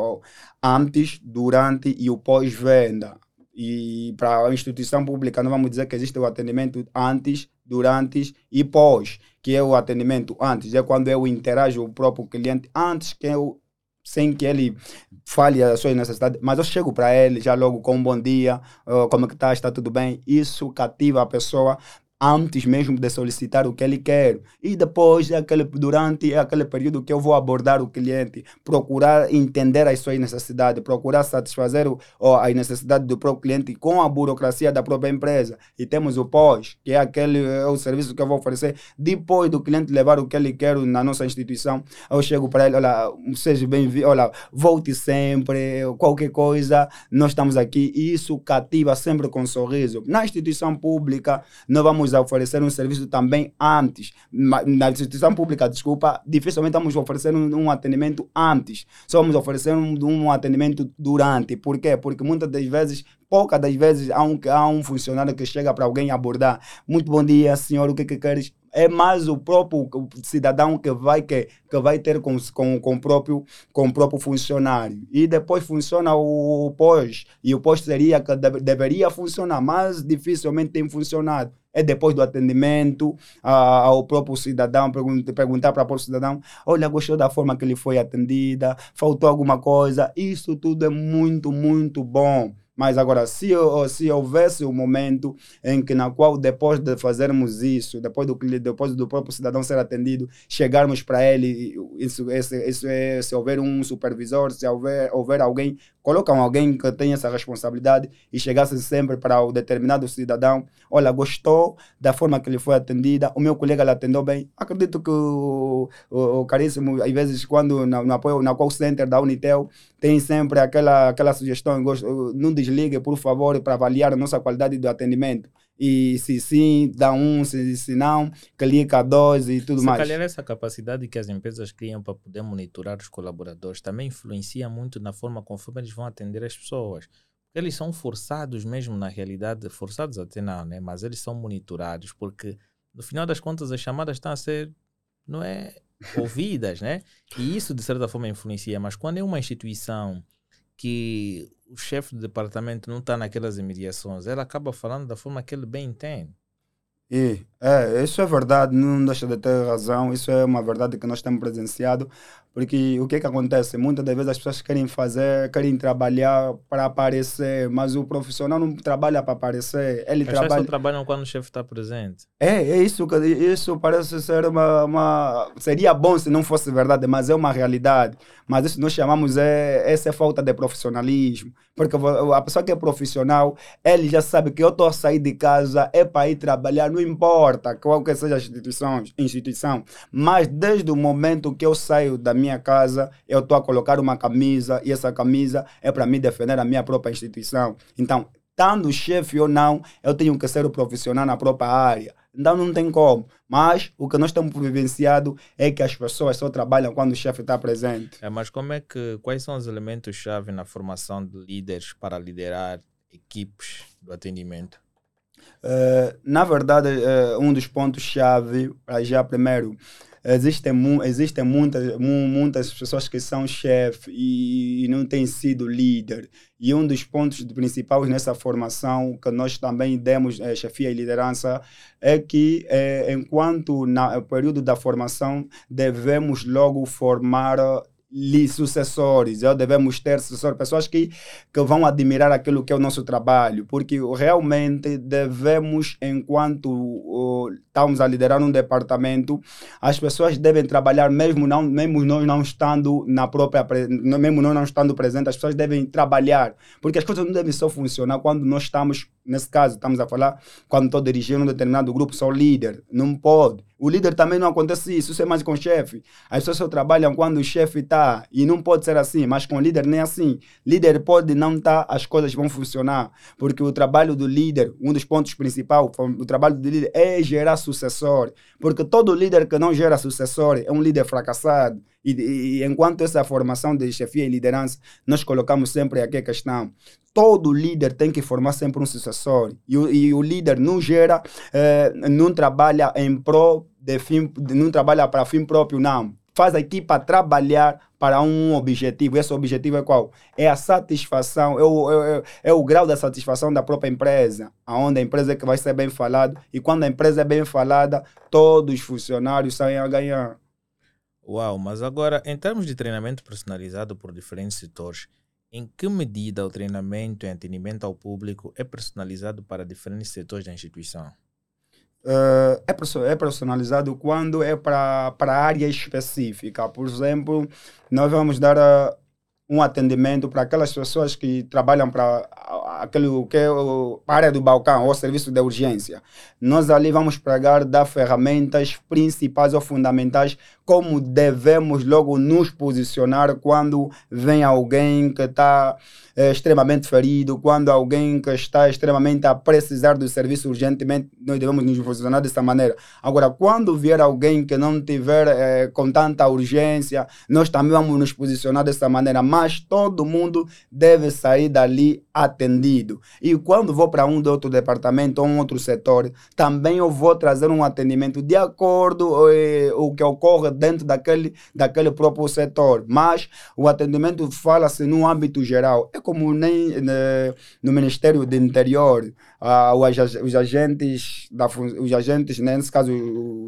antes, durante e o pós-venda. E para a instituição pública, não vamos dizer que existe o atendimento antes, durante e pós, que é o atendimento antes, é quando eu interajo o próprio cliente antes que eu sem que ele fale as suas necessidades, mas eu chego para ele já logo com um bom dia, como é que está, está tudo bem. Isso cativa a pessoa antes mesmo de solicitar o que ele quer. E depois, é aquele, durante é aquele período que eu vou abordar o cliente, procurar entender as suas necessidades, procurar satisfazer o, as necessidades do próprio cliente com a burocracia da própria empresa. E temos o pós, que é aquele é o serviço que eu vou oferecer depois do cliente levar o que ele quer na nossa instituição. Eu chego para ele, olha, seja bem-vindo, olha, volte sempre, qualquer coisa, nós estamos aqui. E isso cativa sempre com um sorriso. Na instituição pública, não vamos vamos oferecer um serviço também antes. Na instituição pública, desculpa, dificilmente vamos oferecer um, atendimento antes. Só vamos oferecer um, um atendimento durante. Por quê? Porque muitas das vezes poucas das vezes há um, há um funcionário que chega para alguém abordar. Muito bom dia, senhor, o que, que queres? É mais o próprio cidadão que vai, que, que vai ter com, com, com, o próprio, com o próprio funcionário. E depois funciona o pós. E o pós seria que deve, deveria funcionar, mas dificilmente tem funcionado é depois do atendimento ao próprio cidadão, perguntar para o próprio cidadão, olha, gostou da forma que ele foi atendida, faltou alguma coisa, isso tudo é muito, muito bom. Mas agora, se, se houvesse um momento em que na qual depois de fazermos isso, depois do, depois do próprio cidadão ser atendido, chegarmos para ele, isso, isso é, se houver um supervisor, se houver, houver alguém, colocam alguém que tenha essa responsabilidade e chegasse sempre para o determinado cidadão, olha, gostou da forma que ele foi atendida, o meu colega lhe atendeu bem. Acredito que o, o, o caríssimo, às vezes, quando no, no apoio, na call center da Unitel, tem sempre aquela, aquela sugestão, não desligue, por favor, para avaliar a nossa qualidade do atendimento. E se sim, dá um, se, se não, clica dois e tudo se mais. calhar essa capacidade que as empresas criam para poder monitorar os colaboradores também influencia muito na forma conforme eles vão atender as pessoas. Eles são forçados mesmo, na realidade, forçados até não, né? mas eles são monitorados porque, no final das contas, as chamadas estão a ser, não é, ouvidas, né? E isso, de certa forma, influencia. Mas quando é uma instituição que o chefe do departamento não está naquelas imediações, ela acaba falando da forma que ele bem entende. E É, isso é verdade, não deixa de ter razão, isso é uma verdade que nós temos presenciado, porque o que é que acontece? Muitas das vezes as pessoas querem fazer, querem trabalhar para aparecer, mas o profissional não trabalha para aparecer, ele As trabalha... só trabalham quando o chefe está presente. É, é isso que isso parece ser uma, uma. Seria bom se não fosse verdade, mas é uma realidade. Mas isso nós chamamos é essa é falta de profissionalismo. Porque a pessoa que é profissional, ele já sabe que eu estou a sair de casa, é para ir trabalhar, não importa qual que seja a instituição, instituição. Mas desde o momento que eu saio da minha casa, eu estou a colocar uma camisa e essa camisa é para mim defender a minha própria instituição. Então, estando chefe ou não, eu tenho que ser o profissional na própria área. Então não tem como. Mas o que nós temos vivenciado é que as pessoas só trabalham quando o chefe está presente. É, mas como é que, quais são os elementos-chave na formação de líderes para liderar equipes do atendimento? Eh, na verdade, eh, um dos pontos-chave, para já primeiro, existem, existem muitas, mu muitas pessoas que são chefe e, não têm sido líder. E um dos pontos principais nessa formação que nós também demos, eh, chefia e liderança, é que, eh, enquanto no período da formação, devemos logo formar lhe sucessores, ou devemos ter sucessores, pessoas que, que vão admirar aquilo que é o nosso trabalho, porque realmente devemos, enquanto uh, estamos a liderar um departamento, as pessoas devem trabalhar mesmo, não, mesmo nós não estando na própria, mesmo nós não estando presentes, as pessoas devem trabalhar, porque as coisas não devem só funcionar quando nós estamos, nesse caso, estamos a falar, quando estou dirigindo um determinado grupo, sou líder, não pode. O líder também não acontece isso, isso é mais com o chefe. As pessoas só trabalham quando o chefe está, e não pode ser assim, mas com o líder nem é assim. Líder pode não estar, as coisas vão funcionar, porque o trabalho do líder, um dos pontos principais, o trabalho do líder é gerar sucessor, porque todo líder que não gera sucessor é um líder fracassado. E, e- enquanto essa formação de chefia e liderança, nós colocamos sempre aqui a questão. Todo líder tem que formar sempre um sucessor. E, o- e o líder não gera, eh, não trabalha em prol de fim, não trabalha para fim próprio, não. Faz a equipa trabalhar para um objetivo. Esse objetivo é qual? É a satisfação, é o, é, é- é o grau da satisfação da própria empresa, aonde a empresa é que vai ser bem falada. E quando a empresa é bem falada, todos os funcionários saem a ganhar. Uau, mas agora, em termos de treinamento personalizado por diferentes setores, em que medida o treinamento e atendimento ao público é personalizado para diferentes setores da instituição? Eh, é, perso- personalizado quando é para a área específica. Por exemplo, nós vamos dar eh, um atendimento para aquelas pessoas que trabalham para aquele que é a área do balcão ou serviço de urgência. Nós ali vamos pregar dar ferramentas principais ou fundamentais como devemos logo nos posicionar quando vem alguém que está eh, extremamente ferido, quando alguém que está extremamente a precisar do serviço urgentemente, nós devemos nos posicionar dessa maneira. Agora, quando vier alguém que não tiver eh, com tanta urgência, nós também vamos nos posicionar dessa maneira, mas todo mundo deve sair dali atendido. E quando vou para um de outro departamento ou um outro setor, também eu vou trazer um atendimento de acordo eh, o que ocorre dentro daquele, daquele próprio setor. Mas o atendimento fala-se no âmbito geral. É como nem né, no Ministério do Interior, ah, os, ag- os agentes, da, os agentes, né, nesse caso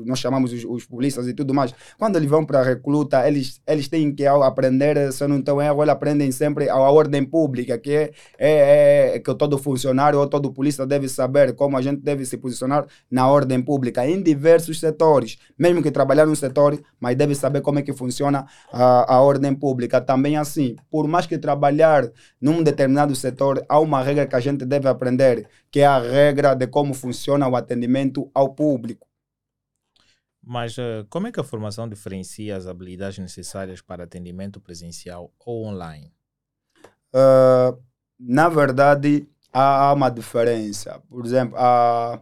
nós chamamos os, os polícias e tudo mais, quando eles vão para a recruta, eles, eles têm que aprender, se não estou erro, eles aprendem sempre a ordem pública, que é, é, é que todo funcionário ou todo polícia deve saber como a gente deve se posicionar na ordem pública, em diversos setores, mesmo que trabalhar num setor, mas deve saber como é que funciona a, a ordem pública. Também assim, por mais que trabalhar num determinado setor, há uma regra que a gente deve aprender, que é a regra de como funciona o atendimento ao público. Mas eh, como é que a formação diferencia as habilidades necessárias para atendimento presencial ou online? Ah, na verdade, há, há uma diferença. Por exemplo, há,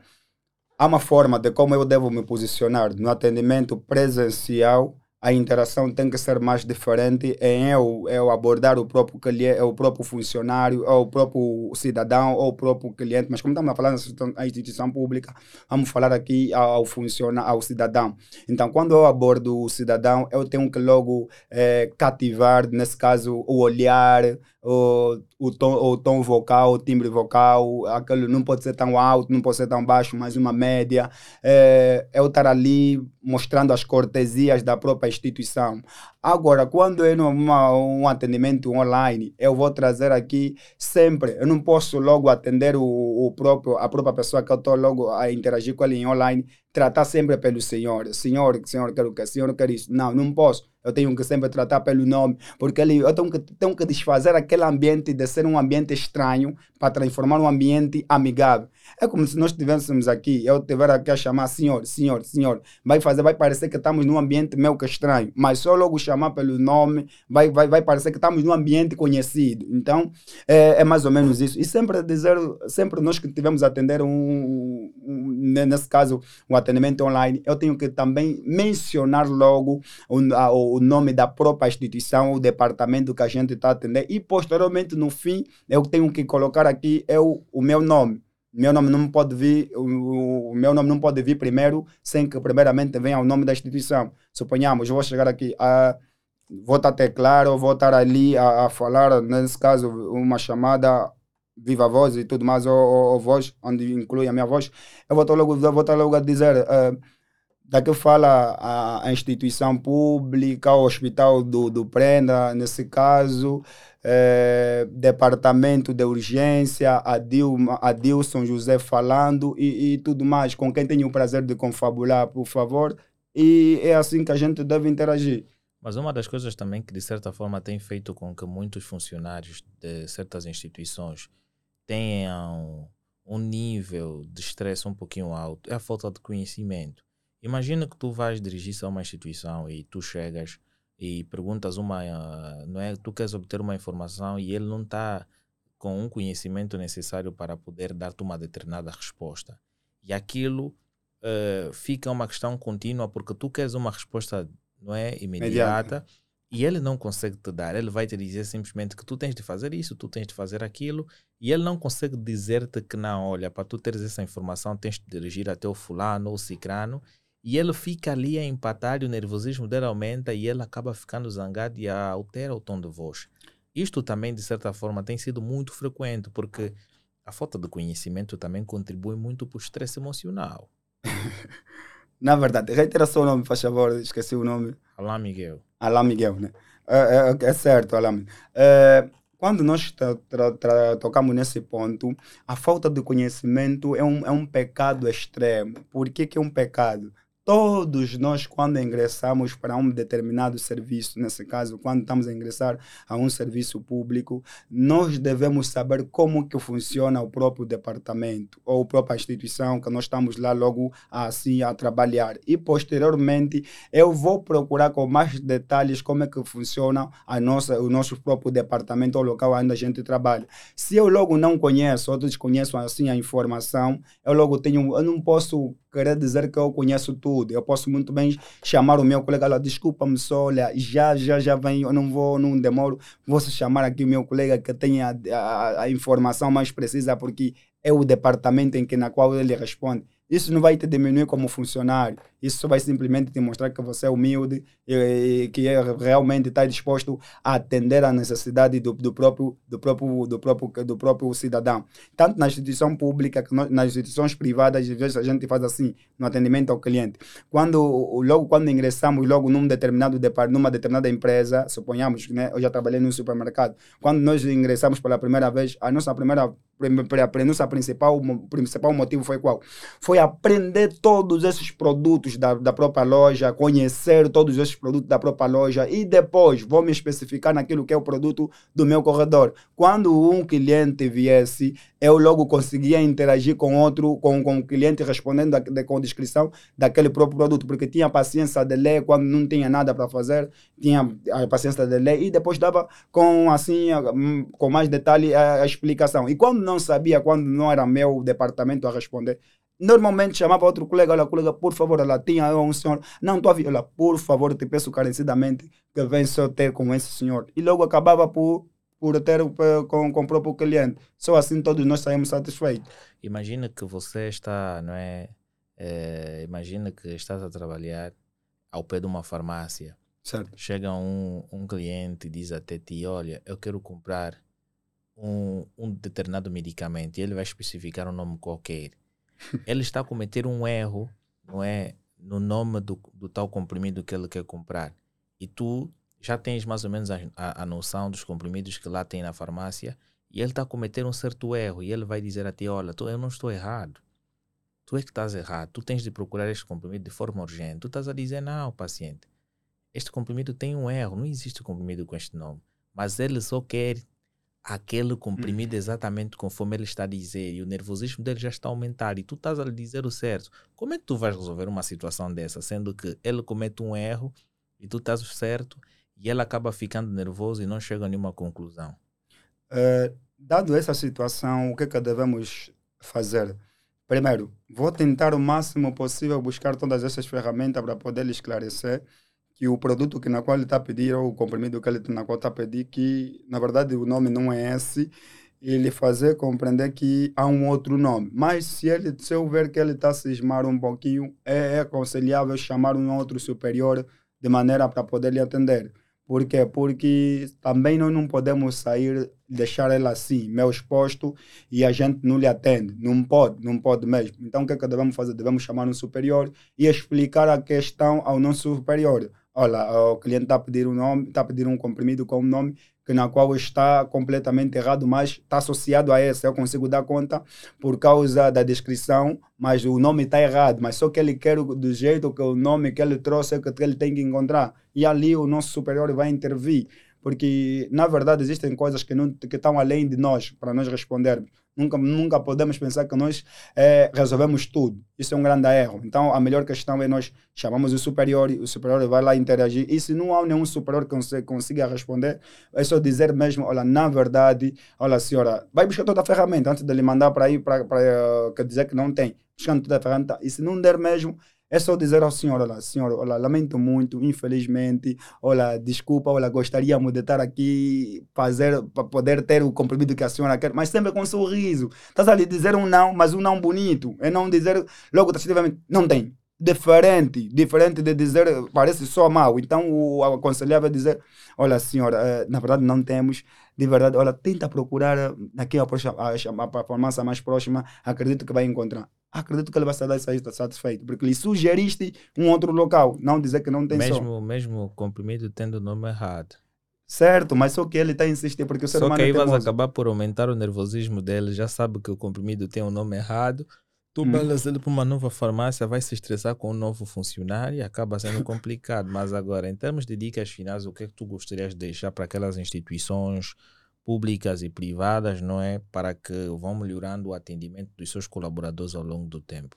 há uma forma de como eu devo me posicionar no atendimento presencial. A interação tem que ser mais diferente em eu, eu abordar o próprio cliente, o próprio funcionário, ou o próprio cidadão, ou o próprio cliente. Mas como estamos a falar na instituição- pública, vamos falar aqui ao, funciona, ao cidadão. Então, quando eu abordo o cidadão, eu tenho que logo eh, cativar, nesse caso, o olhar, o, o tom, o tom vocal, o timbre vocal, aquele não pode ser tão alto, não pode ser tão baixo, mas uma média. É, eu estar ali mostrando as cortesias da própria instituição. Agora, quando é numa, um atendimento online, eu vou trazer aqui sempre, eu não posso logo atender o, o próprio, a própria pessoa que eu estou logo a interagir com ele em online, tratar sempre pelo senhor. Senhor, senhor, quero que, senhor, quero isso. Não, não posso. Eu tenho que sempre tratar pelo nome, porque ele, eu tenho que, tenho que desfazer aquele ambiente de ser um ambiente estranho para transformar um ambiente amigável. É como se nós estivéssemos aqui, eu estiver aqui a chamar senhor, senhor, senhor. Vai fazer, vai parecer que estamos num ambiente meio que estranho, mas só logo chamar pelo nome, vai, vai, vai parecer que estamos num ambiente conhecido. Então, é, é mais ou menos isso. E sempre dizer, sempre nós que tivemos a atender um, um, nesse caso, o um atendimento online, eu tenho que também mencionar logo o, a, o nome da própria instituição, o departamento que a gente está atendendo, e posteriormente, no fim, eu tenho que colocar aqui eu, o meu nome meu nome não pode vir, o, o, meu nome não pode vir primeiro sem que primeiramente venha o nome da instituição. Suponhamos, vou chegar aqui, a, vou estar claro, vou estar ali a, a, falar, nesse caso, uma chamada viva voz e tudo mais, ou, ou, ou, voz, onde inclui a minha voz, eu vou estar logo, vou estar logo a dizer, uh, daqui fala a, a, instituição pública, o hospital do, do Prenda, nesse caso, é, departamento de urgência, Adilma, Adilson José falando e, e tudo mais, com quem tenho o prazer de confabular, por favor. E é assim que a gente deve interagir. Mas uma das coisas também que, de certa forma, tem feito com que muitos funcionários de certas instituições tenham um nível de estresse um pouquinho alto é a falta de conhecimento. Imagina que tu vais dirigir-se a uma instituição e tu chegas e perguntas uma, ah, não é? Tu queres obter uma informação e ele não está com um conhecimento necessário para poder dar-te uma determinada resposta. E aquilo uh, fica uma questão contínua porque tu queres uma resposta, não é, imediata. E ele não consegue te dar, ele vai te dizer simplesmente que tu tens de fazer isso, tu tens de fazer aquilo, e ele não consegue dizer-te que não, olha, para tu teres essa informação tens de dirigir até o fulano ou o cicrano, e ele fica ali a empatar e o nervosismo dele aumenta e ele acaba ficando zangado e altera o tom de voz. Isto também, de certa forma, tem sido muito frequente, porque a falta de conhecimento também contribui muito para o estresse emocional. (laughs) Na verdade, reitera só o nome, faz favor, esqueci o nome. Alain Miguel. Alain Miguel, né? É, é, é certo, Alain. É, quando nós tocamos nesse ponto, a falta de conhecimento é um, é um pecado extremo. Por que, que é um pecado? Todos nós, quando ingressamos para um determinado serviço, nesse caso, quando estamos a ingressar a um serviço público, nós devemos saber como que funciona o próprio departamento ou a própria instituição que nós estamos lá logo assim a trabalhar. E posteriormente, eu vou procurar com mais detalhes como é que funciona a nossa, o nosso próprio departamento ou local onde a gente trabalha. Se eu logo não conheço ou desconheço assim a informação, eu logo tenho, eu não posso querer dizer que eu conheço tudo. Eu posso muito bem chamar o meu colega lá, desculpa-me só, olha, já, já, já vem, eu não vou, não demoro, vou chamar aqui o meu colega que tenha a, a, a informação mais precisa, porque é o departamento em que, na qual ele responde. Isso não vai te diminuir como funcionário. Isso vai simplesmente te mostrar que você é humilde e, e que é, realmente está disposto a atender à necessidade do, do, próprio, do, próprio, do, próprio, do próprio cidadão. Tanto na instituição pública, que nas instituições privadas, às vezes a gente faz assim, no atendimento ao cliente. Quando, logo quando ingressamos, logo num determinado numa determinada empresa, suponhamos, né, eu já trabalhei num supermercado, quando nós ingressamos pela primeira vez, a nossa primeira a principal, principal motivo foi qual? Foi aprender todos esses produtos da, da própria loja, conhecer todos esses produtos da própria loja e depois vou me especificar naquilo que é o produto do meu corredor. Quando um cliente viesse, eu logo conseguia interagir com outro, com, com o cliente respondendo da, de, com descrição daquele próprio produto, porque tinha paciência de ler quando não tinha nada para fazer, tinha a paciência de ler e depois dava com assim com mais detalhe a, a explicação. E quando não sabia, quando não era meu departamento a responder, normalmente chamava outro colega, olha, colega, por favor, ela tinha um senhor, não estou a ver, olha, por favor, te peço carecidamente que venha só ter com esse senhor. E logo acabava por por ter com, com o próprio cliente. Só assim todos nós saímos satisfeitos. Imagina que você está, não é? é imagina que estás a trabalhar ao pé de uma farmácia. Certo. Chega um, um cliente e diz até ti, olha, eu quero comprar um, um determinado medicamento e ele vai especificar um nome qualquer, (laughs) ele está a cometer um erro, não é? No nome do, do tal comprimido que ele quer comprar. E tu já tens mais ou menos a, a, a noção dos comprimidos que lá tem na farmácia e ele está a cometer um certo erro e ele vai dizer a ti, olha, tu, eu não estou errado. Tu é que estás errado. Tu tens de procurar este comprimido de forma urgente. Tu estás a dizer, não, paciente, este comprimido tem um erro. Não existe comprimido com este nome. Mas ele só quer aquele comprimido hum. exatamente conforme ele está a dizer e o nervosismo dele já está a aumentar e tu estás a lhe dizer o certo. Como é que tu vais resolver uma situação dessa, sendo que ele comete um erro e tu estás certo e ele acaba ficando nervoso e não chega a nenhuma conclusão? Uh, dado essa situação, o que é que devemos fazer? Primeiro, vou tentar o máximo possível buscar todas essas ferramentas para poder lhe esclarecer que o produto que na qual ele está a pedir ou o comprimido que ele na qual está a pedir que na verdade o nome não é esse ele fazer compreender que há um outro nome mas se ele se eu ver que ele está a cismar um pouquinho é, é aconselhável chamar um outro superior de maneira para poder lhe atender por quê? Porque também nós não podemos sair, deixar ela assim, meio exposto, e a gente não lhe atende. Não pode, não pode mesmo. Então o que é que devemos fazer? Devemos chamar um superior e explicar a questão ao nosso superior olha, o cliente está a pedir um nome, está a pedir um comprimido com um nome que na qual está completamente errado, mas está associado a esse. Eu consigo dar conta por causa da descrição, mas o nome está errado. Mas só que ele quer do jeito que o nome que ele trouxe é que ele tem que encontrar. E ali o nosso superior vai intervir. Porque, na verdade, existem coisas que, não, que estão além de nós, para nós respondermos. Nunca, nunca podemos pensar que nós é, resolvemos tudo. Isso é um grande erro. Então, a melhor questão é nós chamamos o superior, o superior vai lá interagir. E se não há nenhum superior que consiga responder, é só dizer mesmo, olha, na verdade, olha, senhora, vai buscar toda a ferramenta antes de lhe mandar para ir, para, para, para dizer que não tem. Buscando toda a ferramenta. E se não der mesmo, é só dizer ao senhor, olha, senhor, olha, lamento muito, infelizmente, olha, desculpa, olha, gostaríamos de estar aqui, fazer, para poder ter o comprimido que a senhora quer, mas sempre com um sorriso. Estás ali dizer um não, mas um não bonito, é não dizer logo taxativamente, não tem. Diferente, diferente de dizer, parece só mal. Então, o aconselhável é dizer, olha, senhora, eh, na verdade não temos, de verdade, olha, tenta procurar daqui a, a, a, a farmácia mais próxima, acredito que vai encontrar acredito que ele vai sair satisfeito, porque lhe sugeriste um outro local, não dizer que não tem mesmo, só. Mesmo o comprimido tendo o nome errado. Certo, mas só que ele está insistindo, porque o ser só humano que aí é vai acabar por aumentar o nervosismo dele, já sabe que o comprimido tem o um nome errado, tu hum. mandas ele para uma nova farmácia, vai se estressar com um novo funcionário e acaba sendo complicado. mas agora, em termos de dicas finais, o que é que tu gostarias de deixar para aquelas instituições públicas e privadas, não é? Para que vão melhorando o atendimento dos seus colaboradores ao longo do tempo.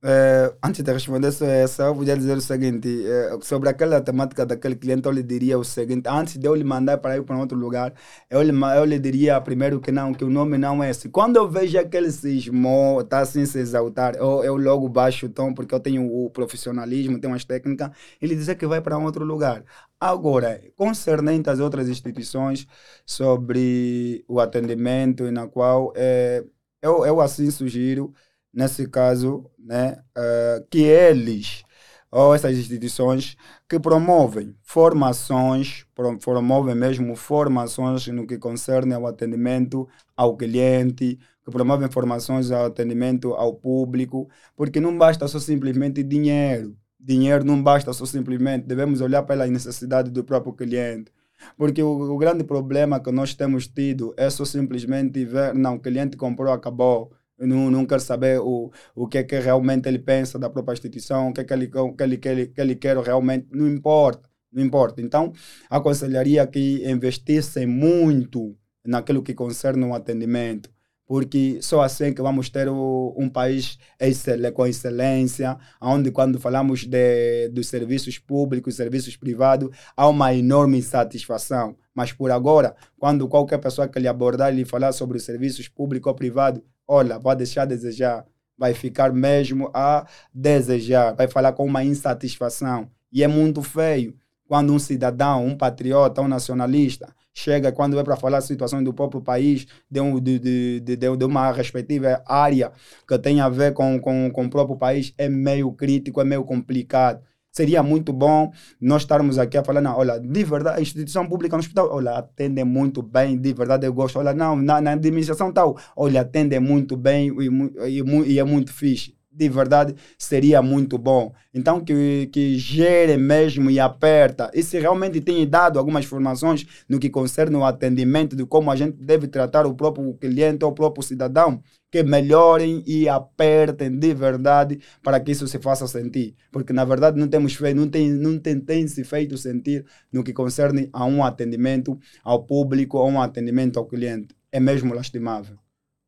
É, antes de responder essa, eu podia dizer o seguinte: é, sobre aquela temática daquele cliente, eu lhe diria o seguinte: antes de eu lhe mandar para ir para outro lugar, eu lhe, eu lhe diria primeiro que não, que o nome não é esse. Quando eu vejo aquele cismo, está assim se exaltar, eu, eu logo baixo o tom, porque eu tenho o profissionalismo, tenho as técnicas, ele dizer que vai para outro lugar. Agora, concernente às outras instituições sobre o atendimento, e na qual é, eu, eu assim sugiro nesse caso, né, uh, que eles ou essas instituições que promovem formações, promovem mesmo formações no que concerne ao atendimento ao cliente, que promovem formações ao atendimento ao público, porque não basta só simplesmente dinheiro. Dinheiro não basta só simplesmente, devemos olhar pela necessidade do próprio cliente. Porque o, o grande problema que nós temos tido é só simplesmente ver, não, o cliente comprou, acabou não, não quero saber o, o que é que realmente ele pensa da própria instituição, o que é que ele, que ele, que ele, que ele quer realmente, não importa, não importa. Então, aconselharia que investissem muito naquilo que concerne o atendimento, porque só assim que vamos ter o, um país excel, com excelência, onde quando falamos de, dos serviços públicos, serviços privados, há uma enorme satisfação. Mas por agora, quando qualquer pessoa que lhe abordar e lhe falar sobre os serviços públicos ou privados, olha, vai deixar a desejar, vai ficar mesmo a desejar, vai falar com uma insatisfação. E é muito feio quando um cidadão, um patriota, um nacionalista, chega quando vai para falar situações do próprio país, de, um, de, de, de, de, uma respectiva área que tem a ver com, com, com o próprio país, é meio crítico, é meio complicado. Seria muito bom nós estarmos aqui a falar, não, olha, de verdade, a instituição pública no hospital, olha, atende muito bem, de verdade eu gosto. Olha, não, na, na administração tal, olha, atende muito bem e, e, e é muito fixe de verdade seria muito bom. Então, que, que gere mesmo e aperta. E se realmente tem dado algumas informações no que concerne o atendimento, de como a gente deve tratar o próprio cliente ou o próprio cidadão, que melhorem e apertem de verdade para que isso se faça sentir. Porque, na verdade, não temos feito, não tem, não tem, tem se feito sentir no que concerne a um atendimento ao público, a um atendimento ao cliente. É mesmo lastimável.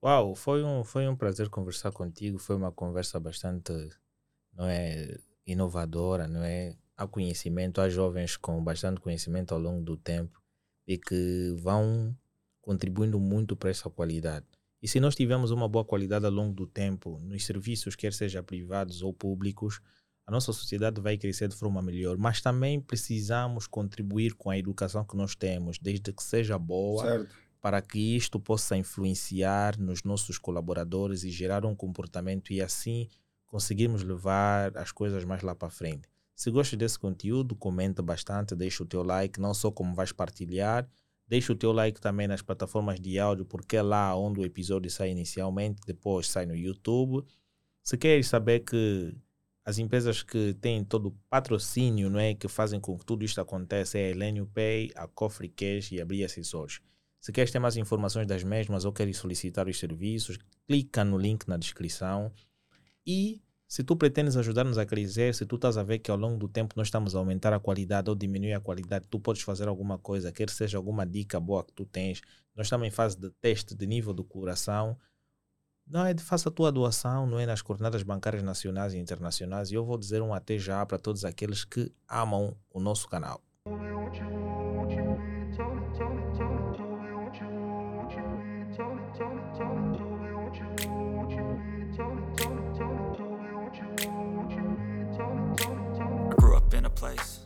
Uau, foi um, foi um prazer conversar contigo. Foi uma conversa bastante não é, inovadora, não é? Há conhecimento, há jovens com bastante conhecimento ao longo do tempo e que vão contribuindo muito para essa qualidade. E se nós tivermos uma boa qualidade ao longo do tempo nos serviços, quer seja privados ou públicos, a nossa sociedade vai crescer de forma melhor. Mas também precisamos contribuir com a educação que nós temos, desde que seja boa, certo para que isto possa influenciar nos nossos colaboradores e gerar um comportamento e assim conseguirmos levar as coisas mais lá para frente. Se gosta desse conteúdo, comenta bastante, deixa o teu like, não só como vais partilhar, deixa o teu like também nas plataformas de áudio, porque é lá onde o episódio sai inicialmente, depois sai no YouTube. Se queres saber que as empresas que têm todo o patrocínio, não é, que fazem com que tudo isto aconteça é a Elenio Pay, a Cofre Cash e a Bria Assessores. Se queres ter mais informações das mesmas ou queres solicitar os serviços, clica no link na descrição. E se tu pretendes ajudar-nos a crescer, se tu estás a ver que ao longo do tempo nós estamos a aumentar a qualidade ou diminuir a qualidade, tu podes fazer alguma coisa, quer seja alguma dica boa que tu tens. Nós estamos em fase de teste de nível do coração. Não é de faça a tua doação, não é nas coordenadas bancárias nacionais e internacionais. E eu vou dizer um até já para todos aqueles que amam o nosso canal. I grew up in a place